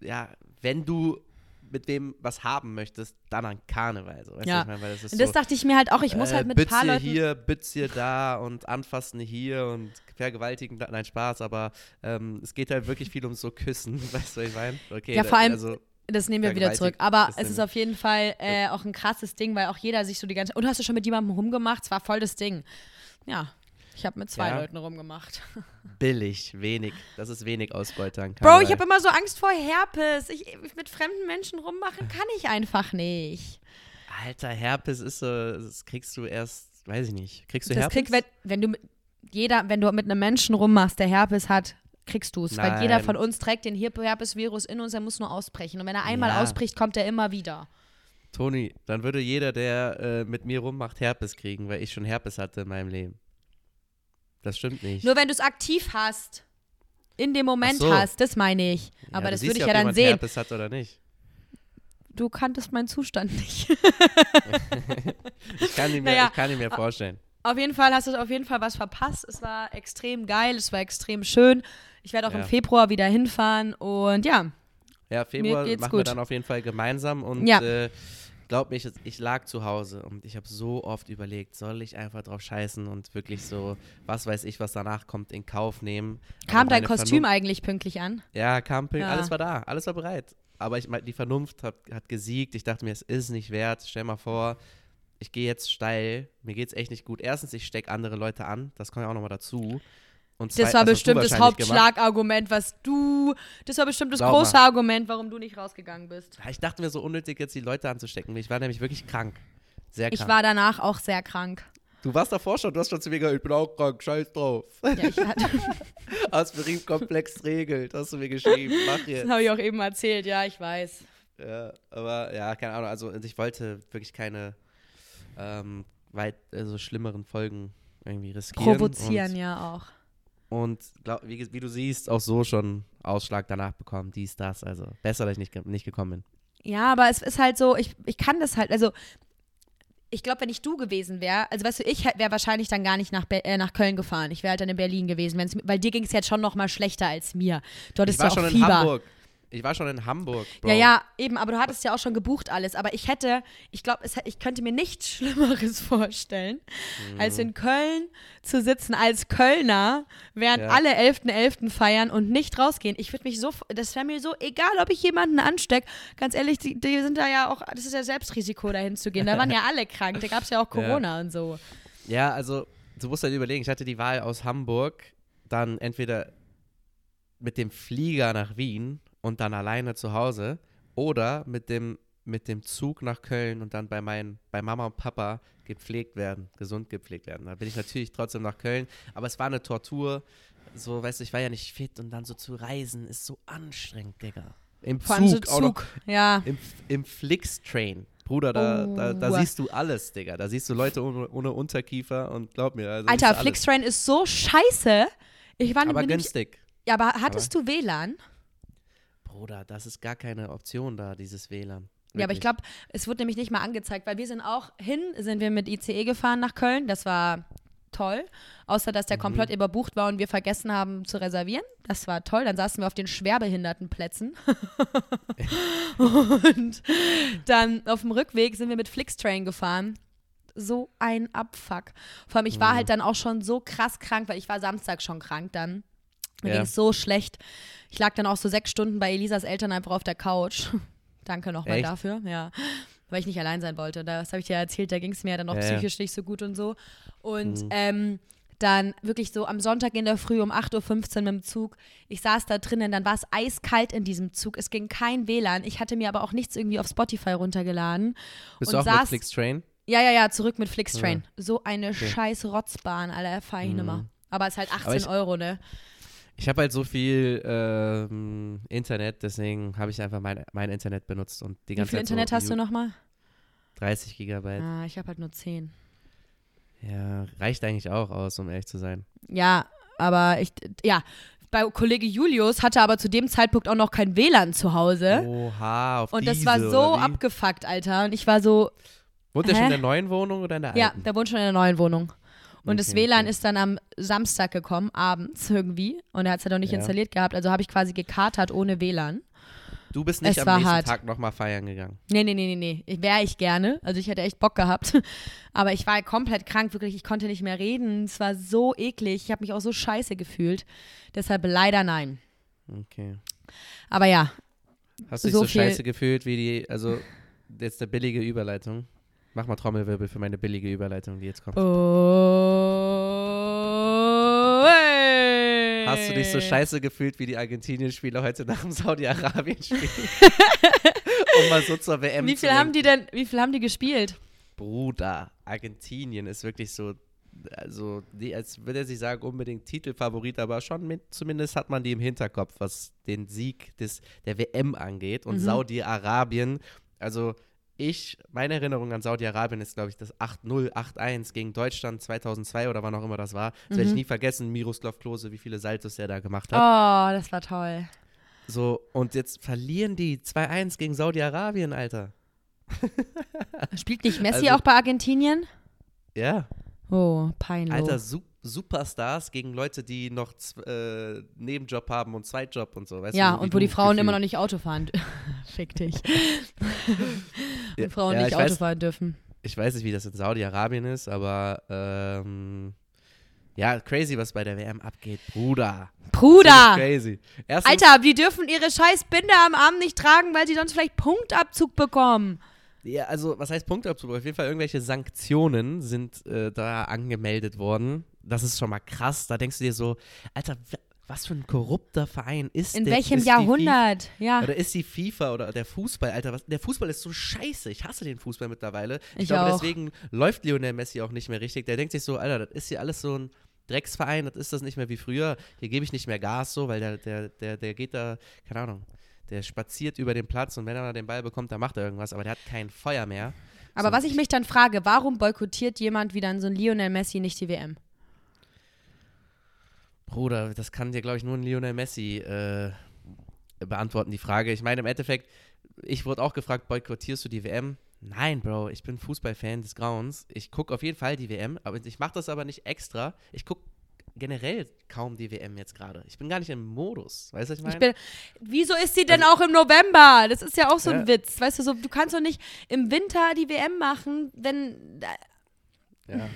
ja, wenn du mit wem was haben möchtest, dann an Karneval. So, ja. Ich mein, das, und das so, dachte ich mir halt auch, ich muss äh, halt mit ein paar Leuten hier, Bütz hier da und anfassen hier und vergewaltigen da. Nein, Spaß, aber ähm, es geht halt wirklich viel um so Küssen, weißt du, was ich meine? Okay, ja, vor allem, also, das nehmen wir wieder zurück. Aber es ist auf jeden Fall äh, auch ein krasses Ding, weil auch jeder sich so die ganze Und hast du schon mit jemandem rumgemacht? Es war voll das Ding. Ja. Ich habe mit zwei ja. Leuten rumgemacht. Billig, wenig. Das ist wenig Ausbeutern. Bro, ich habe immer so Angst vor Herpes. Ich, mit fremden Menschen rummachen kann ich einfach nicht. Alter, Herpes ist so, das kriegst du erst, weiß ich nicht. Kriegst du das Herpes? Krieg, wenn, wenn du jeder, wenn du mit einem Menschen rummachst, der Herpes hat, kriegst du es. Weil jeder von uns trägt den Herpes-Virus in uns, er muss nur ausbrechen. Und wenn er einmal ja. ausbricht, kommt er immer wieder. Toni, dann würde jeder, der äh, mit mir rummacht, Herpes kriegen, weil ich schon Herpes hatte in meinem Leben. Das stimmt nicht. Nur wenn du es aktiv hast, in dem Moment so. hast, das meine ich. Aber ja, das würde ich ja, dann sehen. Herpes hat oder nicht. Du kanntest meinen Zustand nicht. ich, kann ihn mir, naja, ich kann ihn mir vorstellen. Auf jeden Fall hast du auf jeden Fall was verpasst. Es war extrem geil, es war extrem schön. Ich werde auch ja. im Februar wieder hinfahren und ja. Ja, Februar machen gut. wir dann auf jeden Fall gemeinsam und ja. äh, glaub mir, ich lag zu Hause und ich habe so oft überlegt, soll ich einfach drauf scheißen und wirklich so, was weiß ich, was danach kommt, in Kauf nehmen. Kam dein Kostüm Vernunft, eigentlich pünktlich an? Ja, kam pünktlich, ja. alles war da, alles war bereit. Aber ich, die Vernunft hat, hat gesiegt. Ich dachte mir, es ist nicht wert. Stell mal vor, ich gehe jetzt steil, mir geht es echt nicht gut. Erstens, ich stecke andere Leute an, das kommt ja auch nochmal dazu. Zwei, das war das bestimmt das Hauptschlagargument, was du. Das war bestimmt das Glaub große mal. Argument, warum du nicht rausgegangen bist. Ich dachte mir so unnötig, jetzt die Leute anzustecken. Ich war nämlich wirklich krank. Sehr krank. Ich war danach auch sehr krank. Du warst davor schon, du hast schon zu mir gesagt, ich bin auch krank, scheiß drauf. Ja, ich hatte. Aspirinkomplex regelt, hast du mir geschrieben, mach jetzt. Das habe ich auch eben erzählt, ja, ich weiß. Ja, aber ja, keine Ahnung, also ich wollte wirklich keine ähm, weit, also schlimmeren Folgen irgendwie riskieren. Provozieren ja auch. Und glaub, wie, wie, du siehst, auch so schon Ausschlag danach bekommen, dies, das. Also besser, dass ich nicht, nicht gekommen bin. Ja, aber es ist halt so, ich, ich kann das halt, also ich glaube, wenn ich du gewesen wäre, also weißt du, ich wäre wahrscheinlich dann gar nicht nach, äh, nach Köln gefahren. Ich wäre halt dann in Berlin gewesen, weil dir ging es jetzt schon noch mal schlechter als mir. Dort ist ja auch schon Fieber. In Hamburg. Ich war schon in Hamburg, Bro. Ja, ja, eben, aber du hattest ja auch schon gebucht alles. Aber ich hätte, ich glaube, ich könnte mir nichts Schlimmeres vorstellen, mhm. als in Köln zu sitzen als Kölner, während ja. alle 11.11. .11. feiern und nicht rausgehen. Ich würde mich so, das wäre mir so egal, ob ich jemanden anstecke. Ganz ehrlich, die, die, sind da ja auch, das ist ja Selbstrisiko, dahin zu gehen. Da waren ja alle krank, da gab es ja auch Corona ja. und so. Ja, also, du musst halt überlegen, ich hatte die Wahl aus Hamburg, dann entweder mit dem Flieger nach Wien und dann alleine zu Hause oder mit dem, mit dem Zug nach Köln und dann bei, meinen, bei Mama und Papa gepflegt werden, gesund gepflegt werden. Da bin ich natürlich trotzdem nach Köln, aber es war eine Tortur. So, weißt du, ich war ja nicht fit und dann so zu reisen ist so anstrengend, Digga. Im Vor Zug, so Zug. Noch, ja. Im, im Flix-Train. Bruder, da, oh. da, da, siehst du alles, Digga. Da siehst du Leute ohne, ohne Unterkiefer und glaub mir. Also Alter, Flixtrain ist so scheiße. Ich war aber günstig. Ja, aber hattest aber? du WLAN? Bruder, das ist gar keine Option da, dieses WLAN. Wirklich. Ja, aber ich glaube, es wurde nämlich nicht mal angezeigt, weil wir sind auch hin, sind wir mit ICE gefahren nach Köln. Das war toll. Außer, dass der mhm. komplett überbucht war und wir vergessen haben zu reservieren. Das war toll. Dann saßen wir auf den schwerbehinderten Plätzen. und dann auf dem Rückweg sind wir mit Flixtrain gefahren. So ein Abfuck. Vor allem, ich war mhm. halt dann auch schon so krass krank, weil ich war Samstag schon krank dann. Mir ja. ging es so schlecht. Ich lag dann auch so sechs Stunden bei Elisas Eltern einfach auf der Couch. Danke nochmal dafür, ja. Weil ich nicht allein sein wollte. Das habe ich dir erzählt, da ging es mir ja dann auch ja, psychisch nicht so gut und so. Und mhm. ähm, dann wirklich so am Sonntag in der Früh um 8.15 Uhr mit dem Zug. Ich saß da drinnen, dann war es eiskalt in diesem Zug. Es ging kein WLAN. Ich hatte mir aber auch nichts irgendwie auf Spotify runtergeladen. Bist und du auch saß, mit Flixtrain? Ja, ja, ja, zurück mit Flixtrain. Ja. So eine okay. scheiß Rotzbahn, Alter, fahr ich mhm. nimmer. Aber es ist halt 18 ich, Euro, ne? Ich habe halt so viel ähm, Internet, deswegen habe ich einfach mein, mein Internet benutzt und die ganze Wie viel Zeit Internet so hast du nochmal? 30 Gigabyte. Ah, ich habe halt nur 10. Ja, reicht eigentlich auch aus, um ehrlich zu sein. Ja, aber ich, ja, bei Kollege Julius hatte aber zu dem Zeitpunkt auch noch kein WLAN zu Hause. Oha, auf Und das war so abgefuckt, Alter. Und ich war so. Wohnt er schon in der neuen Wohnung oder in der alten? Ja, der wohnt schon in der neuen Wohnung. Und okay, das WLAN okay. ist dann am Samstag gekommen, abends irgendwie. Und er hat es ja noch nicht ja. installiert gehabt. Also habe ich quasi gekatert ohne WLAN. Du bist nicht es am nächsten hart. Tag nochmal feiern gegangen. Nee, nee, nee, nee, nee. Wäre ich gerne. Also ich hätte echt Bock gehabt. Aber ich war komplett krank, wirklich. Ich konnte nicht mehr reden. Es war so eklig. Ich habe mich auch so scheiße gefühlt. Deshalb leider nein. Okay. Aber ja. Hast du dich so, so scheiße gefühlt wie die, also jetzt eine billige Überleitung? Mach mal Trommelwirbel für meine billige Überleitung, die jetzt kommt. Oh, hey. Hast du dich so scheiße gefühlt wie die Argentinien-Spieler heute nach dem Saudi-Arabien-Spiel? um mal so zur WM wie viel zu haben die denn, Wie viel haben die gespielt? Bruder, Argentinien ist wirklich so, also die, als würde er sich sagen, unbedingt Titelfavorit, aber schon mit, zumindest hat man die im Hinterkopf, was den Sieg des, der WM angeht. Und mhm. Saudi-Arabien, also ich, meine Erinnerung an Saudi-Arabien ist, glaube ich, das 8-0, 8-1 gegen Deutschland 2002 oder wann auch immer das war. Das mhm. werde ich nie vergessen, Miroslav Klose, wie viele Saltos er da gemacht hat. Oh, das war toll. So, und jetzt verlieren die 2-1 gegen Saudi-Arabien, Alter. Spielt nicht Messi also, auch bei Argentinien? Ja. Oh, peinlich. Alter, super. Superstars gegen Leute, die noch äh, Nebenjob haben und Zweitjob und so. Weißt ja, du, und wo die Frauen gefühlt. immer noch nicht Auto fahren. Fick dich. und ja, Frauen ja, nicht Auto weiß, fahren dürfen. Ich weiß nicht, wie das in Saudi-Arabien ist, aber ähm, ja, crazy, was bei der WM abgeht. Bruder. Bruder! Crazy. Erstens, Alter, die dürfen ihre scheiß Binde am Arm nicht tragen, weil sie sonst vielleicht Punktabzug bekommen. Ja, also was heißt Punktabzug? Auf jeden Fall irgendwelche Sanktionen sind äh, da angemeldet worden das ist schon mal krass. Da denkst du dir so, Alter, was für ein korrupter Verein ist In der, welchem Jahrhundert? Ja. Oder ist die FIFA oder der Fußball, Alter, was, der Fußball ist so scheiße. Ich hasse den Fußball mittlerweile. Ich, ich glaube, auch. deswegen läuft Lionel Messi auch nicht mehr richtig. Der denkt sich so, Alter, das ist hier alles so ein Drecksverein, das ist das nicht mehr wie früher. Hier gebe ich nicht mehr Gas so, weil der, der, der, der geht da, keine Ahnung, der spaziert über den Platz und wenn er den Ball bekommt, dann macht er irgendwas, aber der hat kein Feuer mehr. Aber so. was ich mich dann frage, warum boykottiert jemand wie dann so ein Lionel Messi nicht die WM? Bruder, das kann dir, glaube ich, nur ein Lionel Messi äh, beantworten, die Frage. Ich meine, im Endeffekt, ich wurde auch gefragt, boykottierst du die WM? Nein, Bro, ich bin Fußballfan des Grauens. Ich gucke auf jeden Fall die WM, aber ich mache das aber nicht extra. Ich gucke generell kaum die WM jetzt gerade. Ich bin gar nicht im Modus. Weißt du, was ich meine? Ich bin, wieso ist sie denn auch im November? Das ist ja auch so ein Also Ja. Witz. Weißt du, so, du kannst doch nicht im Winter die WM machen, wenn, ja.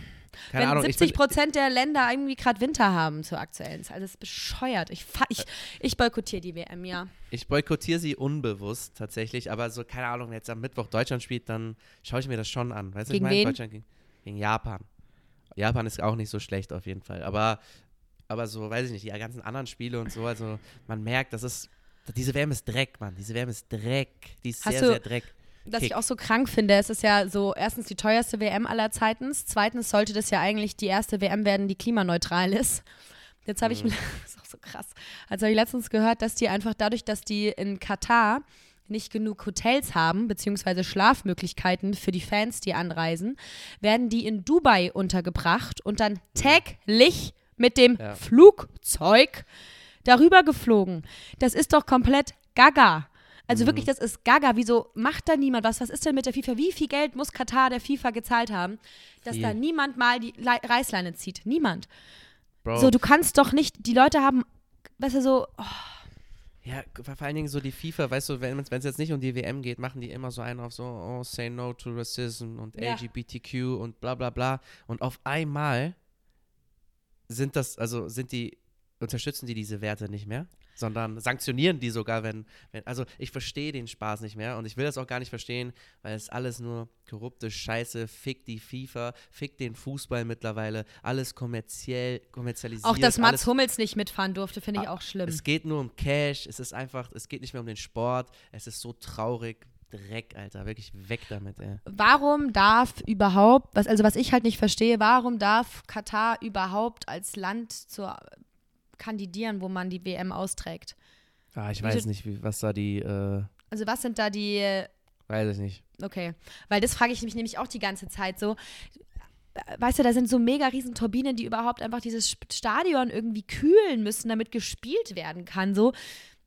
Keine wenn Ahnung. ich 70 bin, Prozent der Länder irgendwie gerade Winter haben zur aktuellen Zeit. Das ist bescheuert. Ich, ich, ich boykottiere die WM, ja. ich boykottiere sie unbewusst tatsächlich, aber so, keine Ahnung, wenn jetzt am Mittwoch Deutschland spielt, dann schaue ich mir das schon an. Weißt du, ich meine? Deutschland gegen, gegen Japan. Japan ist auch nicht so schlecht auf jeden Fall. Aber, aber so, weiß ich nicht, die ganzen anderen Spiele und so, also man merkt, das ist, diese WM ist Dreck, Mann. Diese WM ist Dreck. Die ist Hast sehr, du- sehr Dreck. Was Kick. ich auch so krank finde, es ist ja so erstens die teuerste WM aller Zeiten. Zweitens sollte das ja eigentlich die erste WM werden, die klimaneutral ist. Jetzt habe ich das ist auch so krass. Also habe ich letztens gehört, dass die einfach dadurch, dass die in Katar nicht genug Hotels haben, beziehungsweise Schlafmöglichkeiten für die Fans, die anreisen, werden die in Dubai untergebracht und dann täglich mit dem Ja. Flugzeug darüber geflogen. Das ist doch komplett gaga. Also wirklich, das ist gaga. Wieso macht da niemand was? Was ist denn mit der FIFA? Wie viel Geld muss Katar der FIFA gezahlt haben, dass Viel. da niemand mal die Lei- Reißleine zieht? Niemand. Bro. So, du kannst doch nicht, die Leute haben, weißt du, so, oh, Ja, vor allen Dingen so die FIFA, weißt du, wenn es jetzt nicht um die WM geht, machen die immer so einen auf so, oh, say no to racism und Ja. LGBTQ und bla bla bla. Und auf einmal sind das, also sind die, unterstützen die diese Werte nicht mehr, sondern sanktionieren die sogar, wenn, wenn also ich verstehe den Spaß nicht mehr und ich will das auch gar nicht verstehen, weil es alles nur korrupte Scheiße, fick die FIFA, fick den Fußball mittlerweile, alles kommerziell, kommerzialisiert. auch dass Mats Hummels nicht mitfahren durfte, finde ich auch schlimm. es geht nur um Cash, es ist einfach, es geht nicht mehr um den Sport, es ist so traurig. Dreck, Alter, wirklich weg damit, ey. Warum darf überhaupt, was, also was ich halt nicht verstehe, warum darf Katar überhaupt als Land zur, kandidieren, wo man die WM austrägt? Ah, ich weiß nicht, wie, was da die, äh, Also was sind da die weiß ich nicht. Okay, weil das frage ich mich nämlich auch die ganze Zeit so. Weißt du, da sind so mega riesen Turbinen, die überhaupt einfach dieses Stadion irgendwie kühlen müssen, damit gespielt werden kann. So,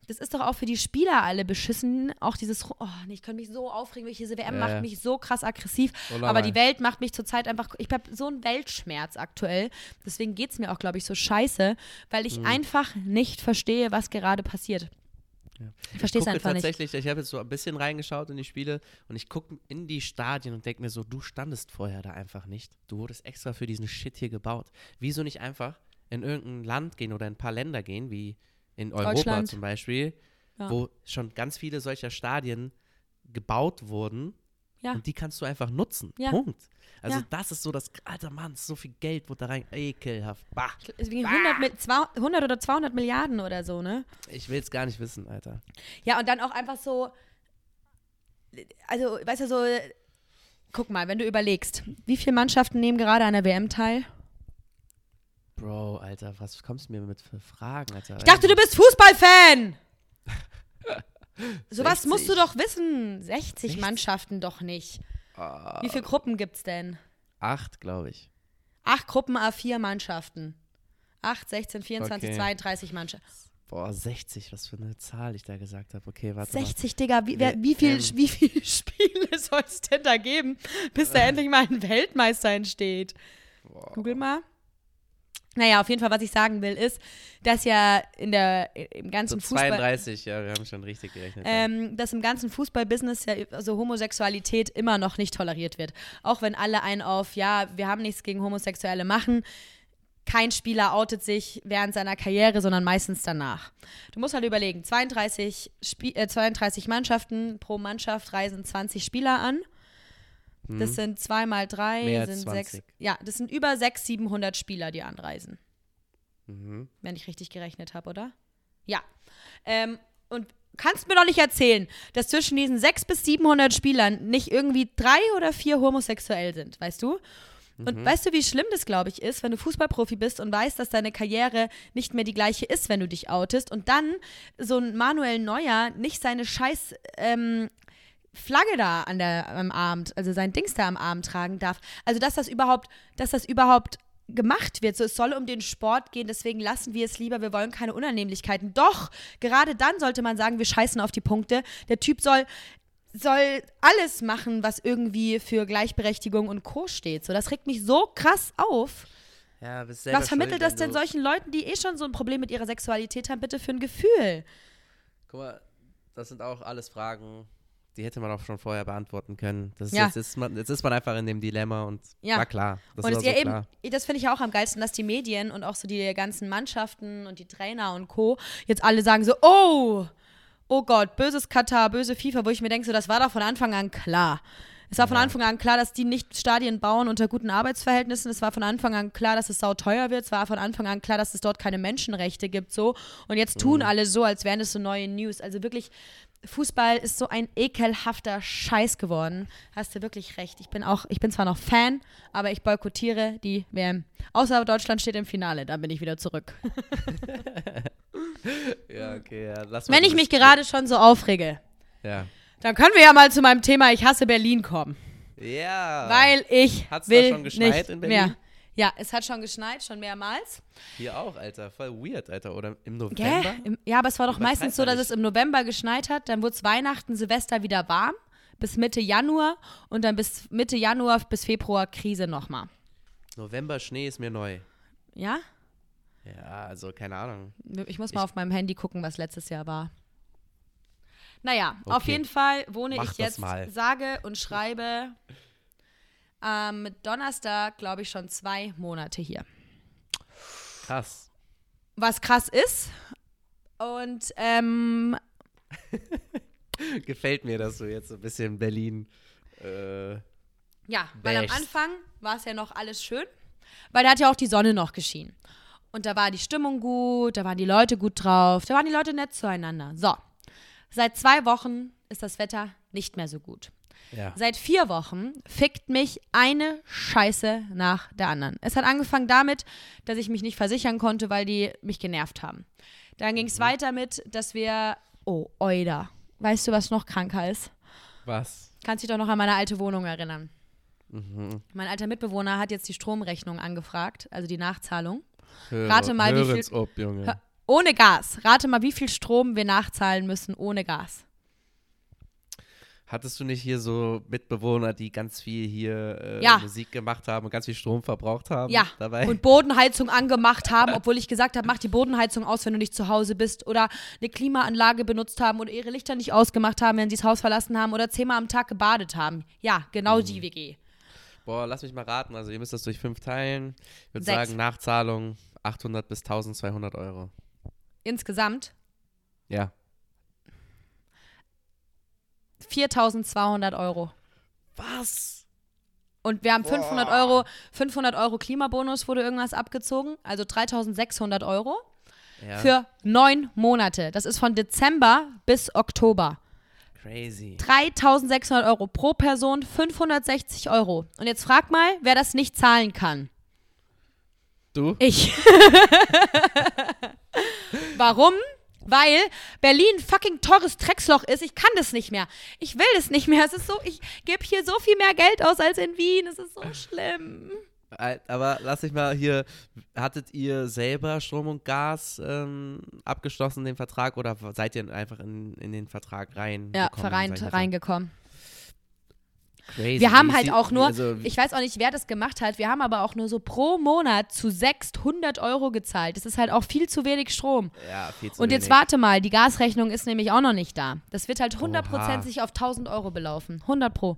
das ist doch auch für die Spieler alle beschissen. Auch dieses, oh ich könnte mich so aufregen, welche diese WM Ja, macht mich so krass aggressiv. Oder Aber die Welt macht mich zurzeit einfach, ich habe so einen Weltschmerz aktuell. Deswegen geht es mir auch, glaube ich, so scheiße, weil ich Mhm. einfach nicht verstehe, was gerade passiert. Ja. Ich verstehe es einfach nicht. tatsächlich, ich habe jetzt so ein bisschen reingeschaut in die Spiele und ich gucke in die Stadien und denke mir so, du standest vorher da einfach nicht. Du wurdest extra für diesen Shit hier gebaut. Wieso nicht einfach in irgendein Land gehen oder in ein paar Länder gehen, wie in Europa zum Beispiel, Ja. wo schon ganz viele solcher Stadien gebaut wurden Ja. und die kannst du einfach nutzen. Ja. Punkt. Also Ja. das ist so das, alter Mann, so viel Geld wurde da rein, ekelhaft. Bah. Deswegen 100, mit, zwei- 100 oder 200 Milliarden oder so, ne? Ich will es gar nicht wissen, Alter. Ja, und dann auch einfach so, also, weißt du, so, guck mal, wenn du überlegst, wie viele Mannschaften nehmen gerade an der WM teil? Bro, Alter, was kommst du mir mit für Fragen, Alter? Ich dachte, du bist Fußballfan! Sowas 60. musst du doch wissen. 60 Echt? Mannschaften doch nicht. Ah, Wie viele Gruppen gibt's denn? acht, glaube ich. Acht Gruppen, A4 Mannschaften. 8, 16, 24, Okay. 32 Mannschaften. Boah, 60, was für eine Zahl ich da gesagt habe. Okay, warte 60, Digga, wie, wer, wie, viel, WM. wie viele Spiele soll es denn da geben, bis da endlich mal ein Weltmeister entsteht? mal. Boah. Google mal. Naja, auf jeden Fall, was ich sagen will, ist, dass ja in der, im So ganzen Fußball. 32, ja, wir haben schon richtig gerechnet. Ähm, dass im ganzen Fußballbusiness ja also Homosexualität immer noch nicht toleriert wird. Auch wenn alle einen auf, ja, wir haben nichts gegen Homosexuelle machen. Kein Spieler outet sich während seiner Karriere, sondern meistens danach. Du musst halt überlegen, 32, Spie äh, 32 Mannschaften, pro Mannschaft reisen 20 Spieler an. Das Hm? sind zwei mal drei, Mehr sind 20. sechs. Ja, das sind über 600, 700 Spieler, die anreisen Mhm. wenn ich richtig gerechnet habe, oder? Ja. Ähm, und kannst mir doch nicht erzählen, dass zwischen diesen 600 bis 700 Spielern nicht irgendwie drei oder vier homosexuell sind, weißt du? Und Mhm. weißt du, wie schlimm das, glaube ich, ist, wenn du Fußballprofi bist und weißt, dass deine Karriere nicht mehr die gleiche ist, wenn du dich outest und dann so ein Manuel Neuer nicht seine scheiß ähm, Flagge da an der, am Abend, also sein Dings da am Arm tragen darf. Also, dass das überhaupt, dass das überhaupt gemacht wird. So, es soll um den Sport gehen, deswegen lassen wir es lieber, wir wollen keine Unannehmlichkeiten. Doch, gerade dann sollte man sagen, wir scheißen auf die Punkte. Der Typ soll, soll alles machen, was irgendwie für Gleichberechtigung und Co. steht. So, das regt mich so krass auf. Ja, Was vermittelt schuld, das denn solchen Leuten, die eh schon so ein Problem mit ihrer Sexualität haben, bitte für ein Gefühl? Guck mal, das sind auch alles Fragen, die hätte man auch schon vorher beantworten können. Das ist, Ja. jetzt, ist man, jetzt ist man einfach in dem Dilemma und Ja. war klar. Das und war es so ja klar. eben, das finde ich ja auch am geilsten, dass die Medien und auch so die ganzen Mannschaften und die Trainer und Co. jetzt alle sagen so, oh, oh Gott, böses Katar, böse FIFA, wo ich mir denke, so, das war doch von Anfang an klar. Es war von Anfang an klar, dass die nicht Stadien bauen unter guten Arbeitsverhältnissen. Es war von Anfang an klar, dass es sauteuer wird. Es war von Anfang an klar, dass es dort keine Menschenrechte gibt. So. Und jetzt tun alle so, als wären das so neue News. Also wirklich, Fußball ist so ein ekelhafter Scheiß geworden. Hast du wirklich recht. Ich bin auch, ich bin zwar noch Fan, aber ich boykottiere die WM. Außer Deutschland steht im Finale, dann bin ich wieder zurück. Ja, okay, ja. Lass Wenn ich mich gerade schon so aufrege, Ja. dann können wir ja mal zu meinem Thema Ich hasse Berlin kommen. Ja. Weil ich Hat's da will schon geschneit nicht in Berlin? mehr. Ja, es hat schon geschneit, schon mehrmals. Hier auch, Alter. Voll weird, Alter. Oder im? November? Im, ja, aber es war doch Übertreib meistens so, dass es im November geschneit hat, dann wurde es Weihnachten, Silvester wieder warm, bis Mitte Januar und dann bis Mitte Januar bis Februar Krise nochmal. November Schnee ist mir neu. Ja? Ja, also keine Ahnung. Ich muss mal Ich- auf meinem Handy gucken, was letztes Jahr war. Naja, auf Okay. jeden Fall wohne Mach ich jetzt, sage und schreibe am Donnerstag, glaube ich, schon zwei Monate hier. Krass. Was krass ist. Und ähm, Gefällt mir, dass du jetzt so ein bisschen Berlin. Äh, ja, weil am. Anfang war es ja noch alles schön, weil da hat ja auch die Sonne noch geschienen. Und da war die Stimmung gut, da waren die Leute gut drauf, da waren die Leute nett zueinander. So, seit zwei Wochen ist das Wetter nicht mehr so gut. Ja. Seit vier Wochen fickt mich eine Scheiße nach der anderen. Es hat angefangen damit, dass ich mich nicht versichern konnte, weil die mich genervt haben. Dann ging es weiter mit, dass wir. Oh, Oida. Weißt du, was noch kranker ist? Was? Kannst dich doch noch an meine alte Wohnung erinnern. Mhm. Mein alter Mitbewohner hat jetzt die Stromrechnung angefragt, also die Nachzahlung. Höre, Rate mal, wie viel- Ob, Junge. Ohne Gas. Rate mal, wie viel Strom wir nachzahlen müssen ohne Gas. Hattest du nicht hier so Mitbewohner, die ganz viel hier äh, Ja. Musik gemacht haben und ganz viel Strom verbraucht haben? Ja, Dabei? und Bodenheizung angemacht haben, obwohl ich gesagt habe, mach die Bodenheizung aus, wenn du nicht zu Hause bist. Oder eine Klimaanlage benutzt haben oder ihre Lichter nicht ausgemacht haben, wenn sie das Haus verlassen haben. Oder zehnmal am Tag gebadet haben. Ja, genau Mhm. die WG. Boah, lass mich mal raten. Also ihr müsst das durch fünf teilen. Ich würde sagen, Nachzahlung 800 bis 1200 Euro. Insgesamt Ja. 4200 Euro. Was? Und wir haben Boah. 500 Euro, 500 Euro Klimabonus wurde irgendwas abgezogen, also 3600 Euro Ja. für neun Monate. Das ist von Dezember bis Oktober. Crazy. 3600 Euro pro Person, 560 Euro. Und jetzt frag mal, wer das nicht zahlen kann. Du? Ich. Warum? Weil Berlin fucking teures Drecksloch ist. Ich kann das nicht mehr. Ich will das nicht mehr. Es ist so, ich gebe hier so viel mehr Geld aus als in Wien. Es ist so schlimm. Aber lass mich mal hier, hattet ihr selber Strom und Gas ähm, abgeschlossen, den Vertrag, oder seid ihr einfach in, in den Vertrag rein? Ja, gekommen, vereint, einfach? reingekommen. Crazy. Wir haben halt auch nur, Also, ich weiß auch nicht, wer das gemacht hat, wir haben aber auch nur so pro Monat zu 600 Euro gezahlt. Das ist halt auch viel zu wenig Strom. ja, viel zu Und jetzt wenig. warte mal, die Gasrechnung ist nämlich auch noch nicht da. Das wird halt 100% Oha. sich auf 1000 Euro belaufen. 100 pro.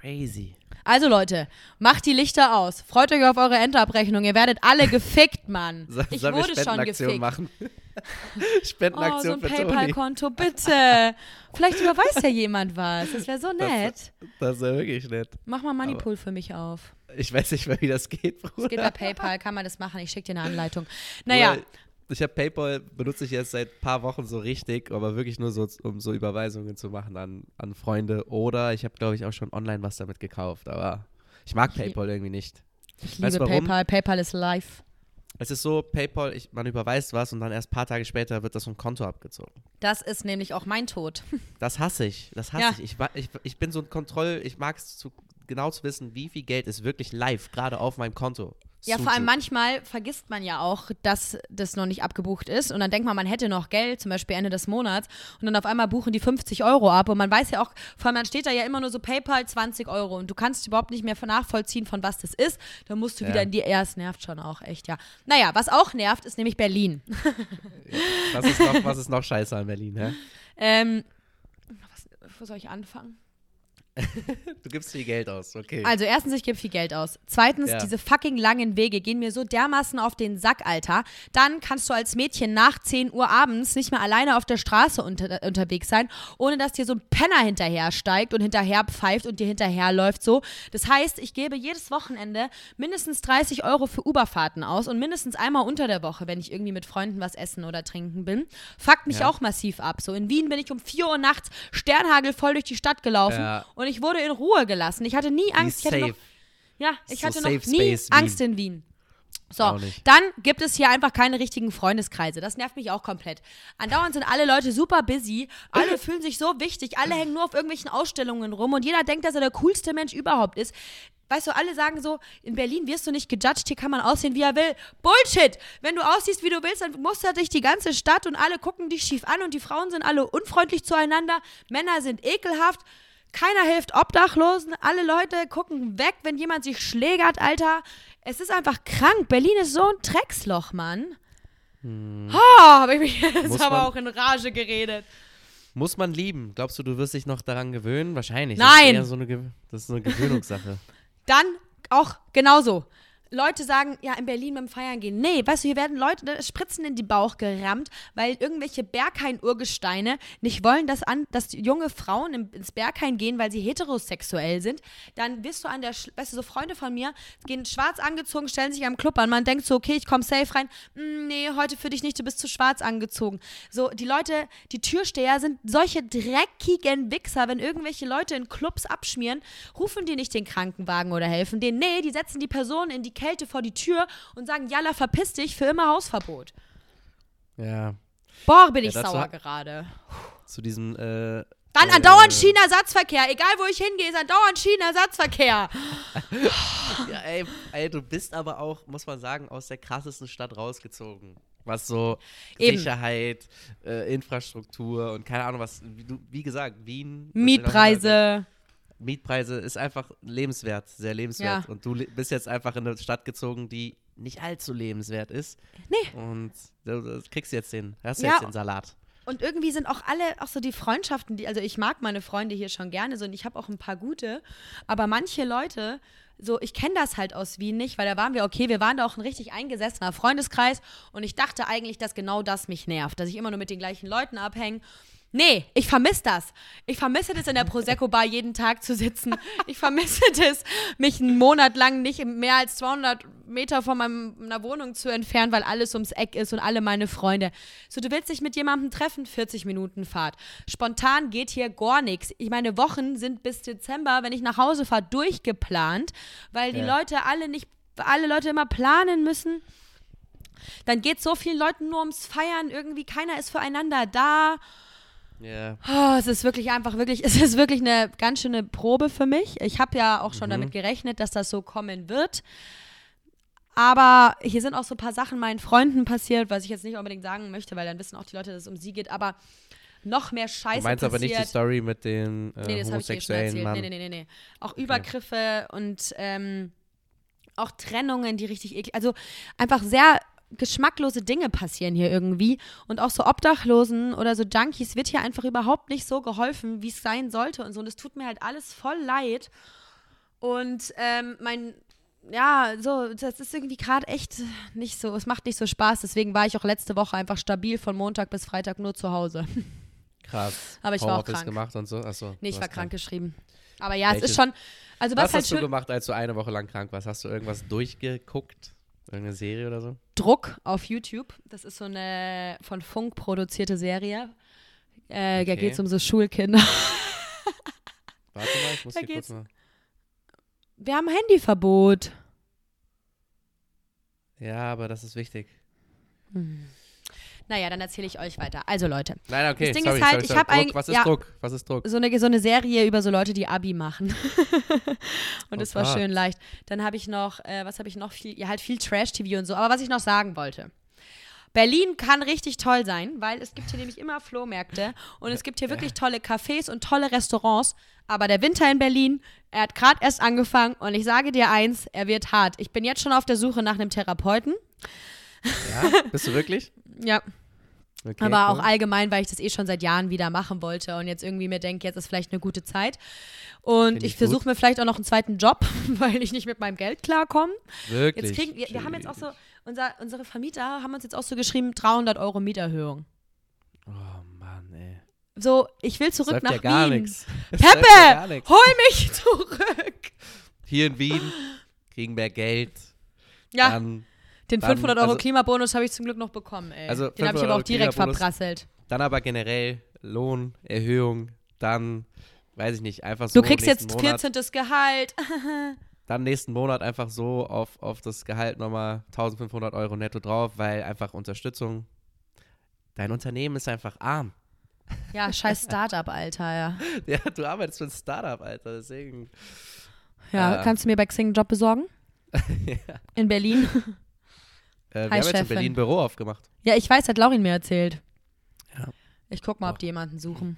Crazy. Also Leute, macht die Lichter aus. Freut euch auf eure Endabrechnung. Ihr werdet alle gefickt, Mann. So, Ich wurde schon Spendenaktion gefickt. machen? Oh, so Spendenaktion ein. PayPal-Konto, bitte. Vielleicht überweist ja jemand was. Das wäre so nett. Das ist ja wirklich nett. Mach mal Moneypool für mich auf. Ich weiß nicht mehr, wie das geht, Bruder. Es geht bei PayPal, kann man das machen. Ich schicke dir eine Anleitung. Naja, Weil Ich habe PayPal benutze ich jetzt seit ein paar Wochen so richtig, aber wirklich nur so, um so Überweisungen zu machen an, an Freunde. Oder ich habe, glaube ich, auch schon online was damit gekauft. Aber ich mag PayPal irgendwie nicht. ich weißt liebe warum? PayPal. PayPal ist live. Es ist so, PayPal, ich, man überweist was und dann erst ein paar Tage später wird das vom Konto abgezogen. Das ist nämlich auch mein Tod. Das hasse ich. Das hasse Ja. ich. Ich, ich. Ich bin so ein Kontroll, ich mag es zu, genau zu wissen, wie viel Geld ist wirklich live gerade auf meinem Konto. Ja, vor allem manchmal vergisst man ja auch, dass das noch nicht abgebucht ist und dann denkt man, man hätte noch Geld, zum Beispiel Ende des Monats und dann auf einmal buchen die 50 Euro ab und man weiß ja auch, vor allem dann steht da ja immer nur so PayPal 20 Euro und du kannst überhaupt nicht mehr nachvollziehen, von was das ist. Dann musst du ja. wieder in die, ja, es nervt schon auch echt, ja. Naja, was auch nervt, ist nämlich Berlin. was, ist noch, was ist noch scheiße an Berlin, hä? Ähm, was, wo soll ich anfangen? du gibst viel Geld aus, okay. Also erstens, ich gebe viel Geld aus. Zweitens, ja. diese fucking langen Wege gehen mir so dermaßen auf den Sack, Alter. Dann kannst du als Mädchen nach 10 Uhr abends nicht mehr alleine auf der Straße unter, unterwegs sein, ohne dass dir so ein Penner hinterher steigt und hinterher pfeift und dir hinterherläuft so. Das heißt, ich gebe jedes Wochenende mindestens 30 Euro für Uberfahrten aus und mindestens einmal unter der Woche, wenn ich irgendwie mit Freunden was essen oder trinken bin. Fuckt mich ja. auch massiv ab. So in Wien bin ich um 4 Uhr nachts Sternhagel voll durch die Stadt gelaufen ja. und ich wurde in Ruhe gelassen. Ich hatte nie Angst. Ich hatte noch, ja, ich so hatte noch nie Angst in Wien. So, dann gibt es hier einfach keine richtigen Freundeskreise. Das nervt mich auch komplett. Andauernd sind alle Leute super busy, alle fühlen sich so wichtig, alle hängen nur auf irgendwelchen Ausstellungen rum und jeder denkt, dass er der coolste Mensch überhaupt ist. Weißt du, alle sagen so, in Berlin wirst du nicht gejudged, hier kann man aussehen, wie er will. Bullshit! Wenn du aussiehst, wie du willst, dann mustert dich die ganze Stadt und alle gucken dich schief an und die Frauen sind alle unfreundlich zueinander, Männer sind ekelhaft. Keiner hilft Obdachlosen. Alle Leute gucken weg, wenn jemand sich schlägert, Alter. Es ist einfach krank. Berlin ist so ein Drecksloch, Mann. Hm. Oh, habe ich mich jetzt Muss aber auch in Rage geredet. Muss man lieben. Glaubst du, du wirst dich noch daran gewöhnen? Wahrscheinlich. Nein. Das ist, so eine, das ist so eine Gewöhnungssache. Dann auch genauso. Leute sagen, ja, in Berlin beim Feiern gehen. Nee, weißt du, hier werden Leute Spritzen in die Bauch gerammt, weil irgendwelche Berghain-Urgesteine nicht wollen, dass, an, dass junge Frauen ins Berghain gehen, weil sie heterosexuell sind. Dann wirst du an der, weißt du, so Freunde von mir gehen schwarz angezogen, stellen sich am Club an. Man denkt so, okay, ich komme safe rein. Mm, nee, heute für dich nicht, du bist zu schwarz angezogen. So, die Leute, die Türsteher sind solche dreckigen Wichser. Wenn irgendwelche Leute in Clubs abschmieren, rufen die nicht den Krankenwagen oder helfen denen. Nee, die setzen die Person in die Kälte vor die Tür und sagen, Jalla, verpiss dich, für immer Hausverbot. Ja. Boah, bin ich ja, sauer gerade. Zu diesem, äh, dann äh, andauernd äh, China-Ersatzverkehr. Egal, wo ich hingehe, ist andauernd China-Ersatzverkehr. ja, ey, ey, du bist aber auch, muss man sagen, aus der krassesten Stadt rausgezogen. Was so Eben. Sicherheit, äh, Infrastruktur und keine Ahnung, was, wie, wie gesagt, Wien. Mietpreise. Mietpreise ist einfach lebenswert, sehr lebenswert. Ja. Und du bist jetzt einfach in eine Stadt gezogen, die nicht allzu lebenswert ist. Nee. Und du, du kriegst jetzt den, hast ja, jetzt den Salat. Und irgendwie sind auch alle, auch so die Freundschaften, die, also ich mag meine Freunde hier schon gerne so und ich habe auch ein paar gute, aber manche Leute, so, ich kenne das halt aus Wien nicht, weil da waren wir, okay, wir waren da auch ein richtig eingesessener Freundeskreis und ich dachte eigentlich, dass genau das mich nervt, dass ich immer nur mit den gleichen Leuten abhänge Nee, ich vermisse das. Ich vermisse das, in der Prosecco-Bar jeden Tag zu sitzen. Ich vermisse das, mich einen Monat lang nicht mehr als 200 Meter von meiner Wohnung zu entfernen, weil alles ums Eck ist und alle meine Freunde. So, du willst dich mit jemandem treffen, 40 Minuten Fahrt. Spontan geht hier gar nichts. Ich meine, Wochen sind bis Dezember, wenn ich nach Hause fahre, durchgeplant, weil die ja. Leute alle nicht, alle Leute immer planen müssen. Dann geht so vielen Leuten nur ums Feiern, irgendwie keiner ist füreinander da. Yeah. Oh, es ist wirklich einfach wirklich, es ist wirklich eine ganz schöne Probe für mich. Ich habe ja auch schon mhm. damit gerechnet, dass das so kommen wird. Aber hier sind auch so ein paar Sachen meinen Freunden passiert, was ich jetzt nicht unbedingt sagen möchte, weil dann wissen auch die Leute, dass es um sie geht. Aber noch mehr Scheiße Du meinst passiert. aber nicht die Story mit den äh, nee, das homosexuellen ich eh Mann. Nee, nee, nee, nee. Auch okay. Übergriffe und ähm, auch Trennungen, die richtig eklig. Also einfach sehr geschmacklose Dinge passieren hier irgendwie. Und auch so Obdachlosen oder so Junkies wird hier einfach überhaupt nicht so geholfen, wie es sein sollte und so. Und es tut mir halt alles voll leid. Und ähm, mein, ja, so, das ist irgendwie gerade echt nicht so, es macht nicht so Spaß. Deswegen war ich auch letzte Woche einfach stabil von Montag bis Freitag nur zu Hause. Krass. Aber ich war auch krank. gemacht und so? Achso, nee, ich war krank geschrieben. Aber ja, Welches? es ist schon. Also was, was halt hast du gemacht, als du eine Woche lang krank warst? Hast du irgendwas durchgeguckt? Irgendeine Serie oder so? Druck auf YouTube. Das ist so eine von Funk produzierte Serie. Äh, okay. Da geht es um so Schulkinder. Warte mal, ich muss da hier kurz mal. Wir haben Handyverbot. Ja, aber das ist wichtig. Hm. Naja, dann erzähle ich euch weiter. Also Leute. Nein, okay. Das Ding sorry, ist halt, sorry, ich sorry. hab Druck. eigentlich- Was ist ja. Druck? Was ist Druck? So eine, so eine Serie über so Leute, die Abi machen. und Oh es war Gott. schön leicht. Dann habe ich noch, äh, was habe ich noch? Viel, ja, halt viel Trash-TV und so. Aber was ich noch sagen wollte. Berlin kann richtig toll sein, weil es gibt hier nämlich immer Flohmärkte und es gibt hier wirklich tolle Cafés und tolle Restaurants. Aber der Winter in Berlin, er hat gerade erst angefangen und ich sage dir eins, er wird hart. Ich bin jetzt schon auf der Suche nach einem Therapeuten. Ja? Bist du wirklich? Ja, Okay, aber cool. auch allgemein, weil ich das eh schon seit Jahren wieder machen wollte und jetzt irgendwie mir denke, jetzt ist vielleicht eine gute Zeit. Und Find ich, ich versuche mir vielleicht auch noch einen zweiten Job, weil ich nicht mit meinem Geld klarkomme. Wirklich. Jetzt kriegen wir, wir haben jetzt auch so, unser, unsere Vermieter haben uns jetzt auch so geschrieben, 300 Euro Mieterhöhung. Oh Mann, ey. So, ich will zurück nach ja gar Wien. läuft Peppe, ja gar nix. hol mich zurück. Hier in Wien kriegen mehr Geld. Ja, Dann, den dann- 500 Euro also- Klimabonus habe ich zum Glück noch bekommen, ey. Also den habe ich 500 aber auch direkt verprasselt. dann aber generell Lohnerhöhung. Dann, weiß ich nicht, einfach so. Du kriegst jetzt Monat, 14. Gehalt. Dann nächsten Monat einfach so auf, auf das Gehalt nochmal 1500 Euro netto drauf, weil einfach Unterstützung. Dein Unternehmen ist einfach arm. Ja, scheiß Startup, Alter, ja. Ja, du arbeitest für ein Startup, Alter, deswegen. Ja, Ah. kannst du mir bei Xing einen Job besorgen? In Berlin? Äh, wir Hi, haben jetzt in Chefin. Berlin ein Büro aufgemacht. Ja, ich weiß, hat Laurin mir erzählt. Ja. Ich guck mal, ob die jemanden suchen.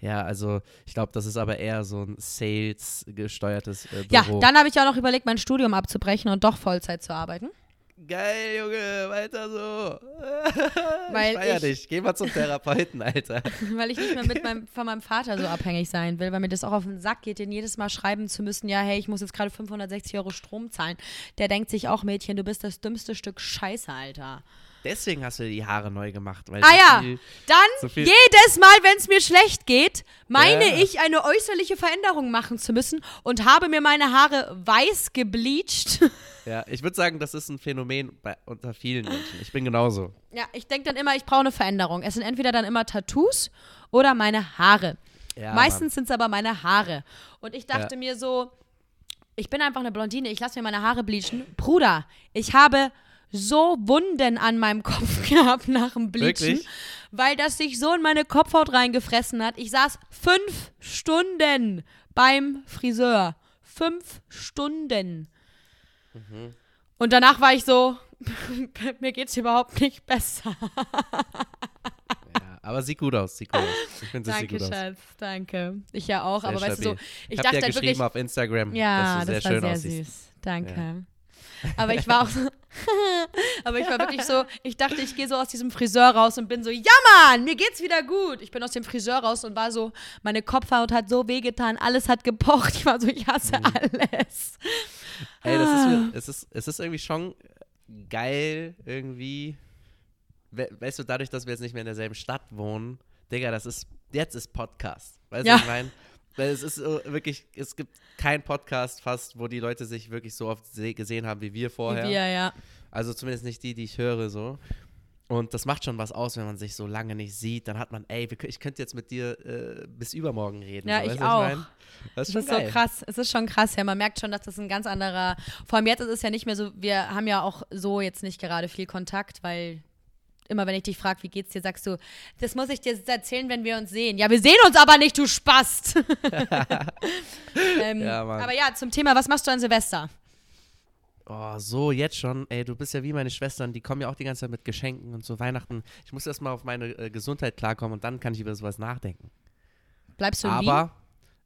Ja, also ich glaube, das ist aber eher so ein Sales-gesteuertes äh, Ja, Büro. dann habe ich auch noch überlegt, mein Studium abzubrechen und doch Vollzeit zu arbeiten. Geil, Junge, weiter so. Weil ich feier ich- dich. Geh mal zum Therapeuten, Alter. Weil ich nicht mehr mit meinem, von meinem Vater so abhängig sein will, weil mir das auch auf den Sack geht, den jedes Mal schreiben zu müssen, ja, hey, ich muss jetzt gerade 560 Euro Strom zahlen. Der denkt sich auch, Mädchen, du bist das dümmste Stück Scheiße, Alter. Deswegen hast du die Haare neu gemacht. Weil Ah so ja, viel- dann so viel- jedes Mal, wenn es mir schlecht geht, meine Ja. ich, eine äußerliche Veränderung machen zu müssen und habe mir meine Haare weiß gebleached. Ja, ich würde sagen, das ist ein Phänomen bei, unter vielen Menschen. Ich bin genauso. ja, ich denke dann immer, ich brauche eine Veränderung. Es sind entweder dann immer Tattoos oder meine Haare. Ja, Meistens sind es aber meine Haare. Und ich dachte Ja. mir so, ich bin einfach eine Blondine, ich lasse mir meine Haare bleachen. Bruder, ich habe so Wunden an meinem Kopf gehabt nach dem Bleachen, Wirklich? weil das sich so in meine Kopfhaut reingefressen hat. Ich saß fünf Stunden beim Friseur. Fünf Stunden. Mhm. Und danach war ich so, mir geht's überhaupt nicht besser. Ja, aber sieht gut aus, sieht gut aus. Ich finde, sieht Danke, gut aus. Schatz, danke. Ich ja auch, Sehr aber weißt du so, stabil. ich hab dachte dir halt geschrieben wirklich, auf Instagram, Ja, dass du sehr das war schön sehr aussiehst. süß. Danke. Aber ich war auch so, aber ich war wirklich so, ich dachte, ich gehe so aus diesem Friseur raus und bin so, ja Mann, mir geht's wieder gut. Ich bin aus dem Friseur raus und war so, meine Kopfhaut hat so wehgetan, alles hat gepocht. Ich war so, ich hasse Mhm. alles. Ey, das ist, Ah. es ist, es ist irgendwie schon geil, irgendwie. We weißt du, dadurch, dass wir jetzt nicht mehr in derselben Stadt wohnen, Digga, das ist, jetzt ist Podcast. Weißt Ja. du, was ich meine? Weil es ist so wirklich, es gibt keinen Podcast fast, wo die Leute sich wirklich so oft se gesehen haben wie wir vorher. Wie wir, ja. Also zumindest nicht die, die ich höre, so. Und das macht schon was aus, wenn man sich so lange nicht sieht. Dann hat man, ey, ich könnte jetzt mit dir äh, bis übermorgen reden. Ja, so, ich weißt auch. mein? Das ist Das schon ist so krass. Es ist schon krass, ja. Man merkt schon, dass das ein ganz anderer. Vor allem jetzt ist es ja nicht mehr so, wir haben ja auch so jetzt nicht gerade viel Kontakt, weil immer wenn ich dich frage, wie geht's dir, sagst du, das muss ich dir erzählen, wenn wir uns sehen. Ja, wir sehen uns aber nicht, du Spast. ähm, Ja, aber ja, zum Thema, was machst du an Silvester? Oh, so, jetzt schon. Ey, du bist ja wie meine Schwestern, die kommen ja auch die ganze Zeit mit Geschenken und so Weihnachten. Ich muss erst mal auf meine äh, Gesundheit klarkommen und dann kann ich über sowas nachdenken. Bleibst du in Wien? Aber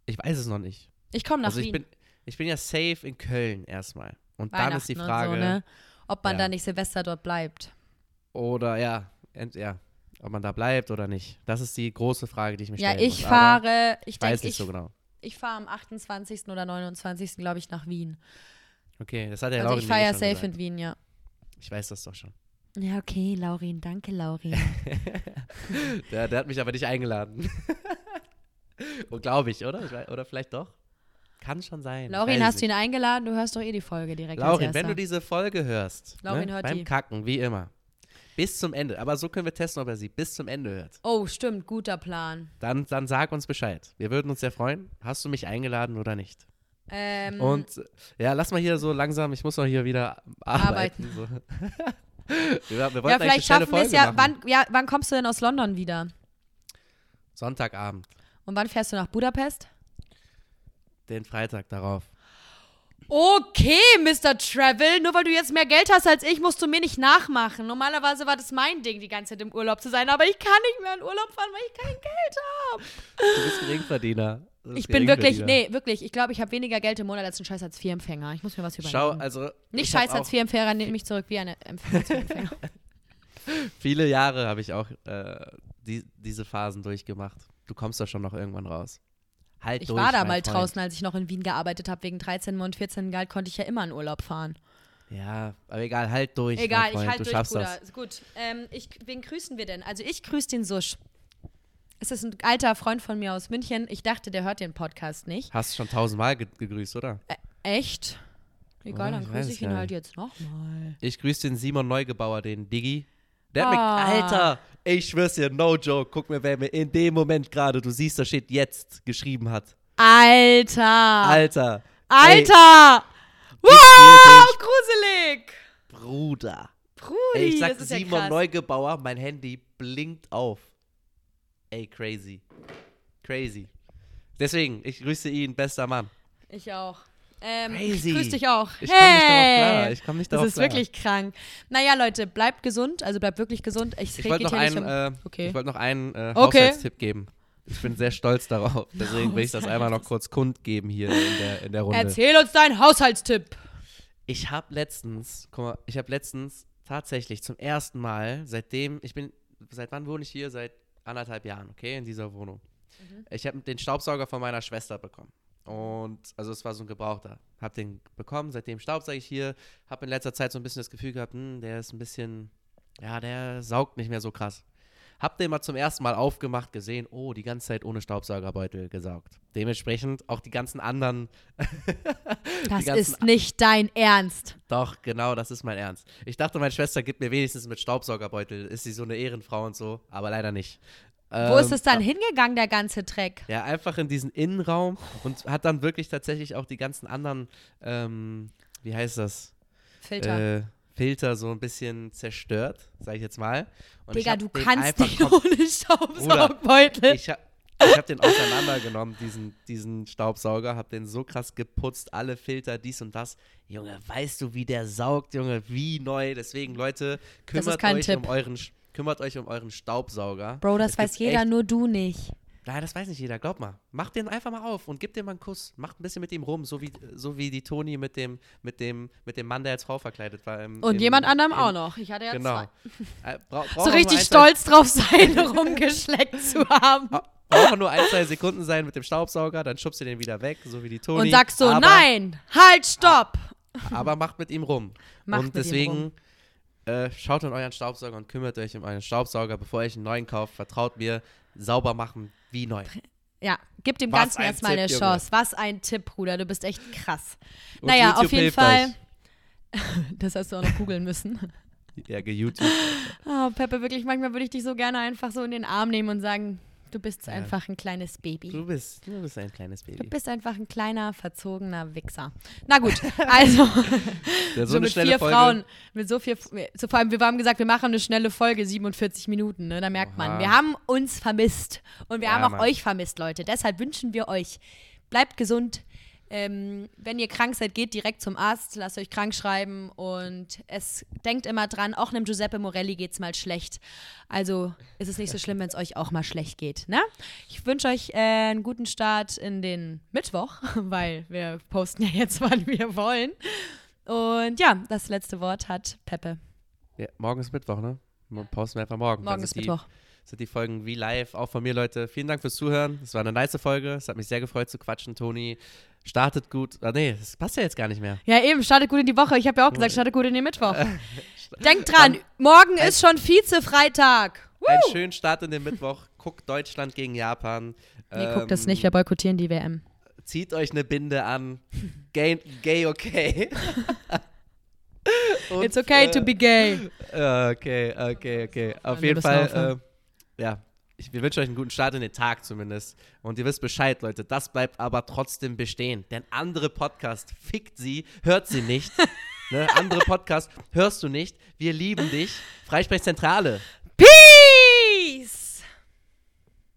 ich weiß es noch nicht. Ich komme nach also ich Wien. bin, ich bin ja safe in Köln erstmal. Und dann ist die Frage, so, ne? Ob man Ja. da nicht Silvester dort bleibt. Oder ja, ja, ob man da bleibt oder nicht. Das ist die große Frage, die ich mir Ja, stellen ich muss. Aber fahre, ich Ich weiß denke, nicht ich, so genau. ich fahre am 28. oder 29. glaube ich nach Wien. Okay, das hat der also Laurin ich mir fahre eh ja safe gesagt. in Wien, ja. Ich weiß das doch schon. Ja, okay, Laurin, danke, Laurin. Der, der hat mich aber nicht eingeladen. Und glaube ich, oder? Ich weiß, oder vielleicht doch? Kann schon sein. Laurin, hast du ihn eingeladen? Du hörst doch eh die Folge direkt. Laurin, wenn du diese Folge hörst, Laurin ne, hört beim die. Kacken, wie immer, bis zum Ende, aber so können wir testen, ob er sie bis zum Ende hört. Oh, stimmt, guter Plan. Dann, dann sag uns Bescheid. Wir würden uns sehr freuen. Hast du mich eingeladen oder nicht? Ähm, Und ja, lass mal hier so langsam, ich muss noch hier wieder arbeiten. So. wir, wir ja, vielleicht schaffen wir es ja wann, ja. wann kommst du denn aus London wieder? Sonntagabend. Und wann fährst du nach Budapest? Den Freitag darauf. Okay, Mr. Travel, nur weil du jetzt mehr Geld hast als ich, musst du mir nicht nachmachen. Normalerweise war das mein Ding, die ganze Zeit im Urlaub zu sein, aber ich kann nicht mehr in Urlaub fahren, weil ich kein Geld habe. Du bist Geringverdiener. Ich bin wirklich, nee, wirklich, ich glaube, ich habe weniger Geld im Monat als ein scheiß als vier Empfänger. Ich muss mir was überlegen. Schau, also. Nicht scheiß als vier Empfänger, nehme ich zurück wie eine Empfänger. Viele Jahre habe ich auch äh, die, diese Phasen durchgemacht. Du kommst da schon noch irgendwann raus. Halt ich durch, war da mal Freund. draußen, als ich noch in Wien gearbeitet habe. Wegen 13 und 14 Gehalt konnte ich ja immer in Urlaub fahren. Ja, aber egal, halt durch. Egal, ich halt du durch, Bruder. Das. Gut. Ähm, ich, wen grüßen wir denn? Also ich grüße den Susch. Es ist ein alter Freund von mir aus München. Ich dachte, der hört den Podcast nicht. Hast du schon tausendmal ge gegrüßt, oder? Ä echt? Egal, oh, dann grüße ich ihn halt jetzt nochmal. Ich grüße den Simon Neugebauer, den Diggi. Der hat ah. mir, Alter, ich schwör's dir, no joke. Guck mir, wer mir in dem Moment gerade, du siehst, da steht jetzt, geschrieben hat. Alter. Alter. Alter. Ey, wow, gruselig. Bruder. Brudi, Ey, ich sag das Simon ja Neugebauer, mein Handy blinkt auf. Ey, crazy. Crazy. Deswegen, ich grüße ihn, bester Mann. Ich auch. Ähm, Crazy. Ich grüße dich auch. Ich hey. komme nicht darauf klar. Ich komme nicht darauf Das ist klar. wirklich krank. Naja, Leute, bleibt gesund. Also bleibt wirklich gesund. Ich, ich wollte noch, einen, äh, okay. wollt noch einen äh, Haushaltstipp geben. Ich bin sehr stolz darauf. Deswegen will ich das einmal noch kurz kundgeben hier in der, in der Runde. Erzähl uns deinen Haushaltstipp. Ich habe letztens, guck mal, ich habe letztens tatsächlich zum ersten Mal, seitdem, ich bin, seit wann wohne ich hier? Seit anderthalb Jahren, okay, in dieser Wohnung. Mhm. Ich habe den Staubsauger von meiner Schwester bekommen. Und also es war so ein gebrauchter. Hab den bekommen, seitdem staubsauge ich hier. Hab in letzter Zeit so ein bisschen das Gefühl gehabt, hm, der ist ein bisschen, ja, der saugt nicht mehr so krass. Hab den mal zum ersten Mal aufgemacht, gesehen, oh, die ganze Zeit ohne Staubsaugerbeutel gesaugt. Dementsprechend auch die ganzen anderen. das ganzen ist nicht dein Ernst. Doch, genau, das ist mein Ernst. Ich dachte, meine Schwester gibt mir wenigstens mit Staubsaugerbeutel. Ist sie so eine Ehrenfrau und so, aber leider nicht. Wo ist es dann ähm, hingegangen, der ganze Dreck? Ja, einfach in diesen Innenraum und hat dann wirklich tatsächlich auch die ganzen anderen, ähm, wie heißt das? Filter. Äh, Filter so ein bisschen zerstört, sag ich jetzt mal. Und Digga, du kannst nicht ohne Staubsaugbeutel. Ich, ha ich habe den auseinandergenommen, diesen, diesen Staubsauger, habe den so krass geputzt, alle Filter, dies und das. Junge, weißt du, wie der saugt, Junge, wie neu. Deswegen, Leute, kümmert euch Tipp. um euren kümmert euch um euren Staubsauger. Bro, das es weiß jeder, nur du nicht. Nein, das weiß nicht jeder, glaub mal. Mach den einfach mal auf und gib dem mal einen Kuss. Mach ein bisschen mit ihm rum, so wie, so wie die Toni mit dem, mit, dem, mit dem Mann, der als Frau verkleidet war. Im, und im, jemand anderem im, auch noch. Ich hatte ja genau. zwei. Äh, bra so richtig ein, stolz drauf sein, rumgeschleckt zu haben. Braucht nur ein, zwei Sekunden sein mit dem Staubsauger, dann schubst du den wieder weg, so wie die Toni. Und sagst so, aber, nein, halt, stopp. Aber macht mit ihm rum. Macht und deswegen äh, schaut in euren Staubsauger und kümmert euch um euren Staubsauger, bevor ihr euch einen neuen kauft. Vertraut mir, sauber machen wie neu. Ja, gib dem Was Ganzen erstmal eine Junge. Chance. Was ein Tipp, Bruder. Du bist echt krass. Und naja, YouTube auf jeden Fall. das hast du auch noch googeln müssen. Ja, ge-YouTube. Oh, Peppe, wirklich, manchmal würde ich dich so gerne einfach so in den Arm nehmen und sagen, Du bist ja. einfach ein kleines Baby. Du bist, du bist ein kleines Baby. Du bist einfach ein kleiner, verzogener Wichser. Na gut, also ja, so, so mit vier Folge. Frauen, mit so vier, so vor allem, wir haben gesagt, wir machen eine schnelle Folge, 47 Minuten, ne? da merkt Oha. man, wir haben uns vermisst und wir ja, haben auch Mann. euch vermisst, Leute. Deshalb wünschen wir euch, bleibt gesund, ähm, wenn ihr krank seid, geht direkt zum Arzt, lasst euch krank schreiben und es denkt immer dran, auch einem Giuseppe Morelli geht es mal schlecht. Also ist es nicht so schlimm, wenn es euch auch mal schlecht geht. Ne? Ich wünsche euch äh, einen guten Start in den Mittwoch, weil wir posten ja jetzt, wann wir wollen. Und ja, das letzte Wort hat Peppe. Ja, morgen ist Mittwoch, ne? Posten wir einfach morgen. Morgen ist Mittwoch sind die Folgen wie live, auch von mir, Leute. Vielen Dank fürs Zuhören. Es war eine nice Folge. Es hat mich sehr gefreut zu quatschen, Toni. Startet gut. Ah, nee, das passt ja jetzt gar nicht mehr. Ja, eben, startet gut in die Woche. Ich habe ja auch gesagt, startet gut in den Mittwoch. Denkt dran, morgen ist schon Vize-Freitag. Einen schönen Start in den Mittwoch. Guckt Deutschland gegen Japan. Nee, ähm, guckt das nicht, wir boykottieren die WM. Zieht euch eine Binde an. Gay, gay okay. Und, It's okay äh, to be gay. Okay, okay, okay. Auf jeden Fall, ja, ich, wir wünschen euch einen guten Start in den Tag zumindest. Und ihr wisst Bescheid, Leute. Das bleibt aber trotzdem bestehen. Denn andere Podcast fickt sie, hört sie nicht. Ne? Andere Podcasts hörst du nicht. Wir lieben dich. Freisprechzentrale.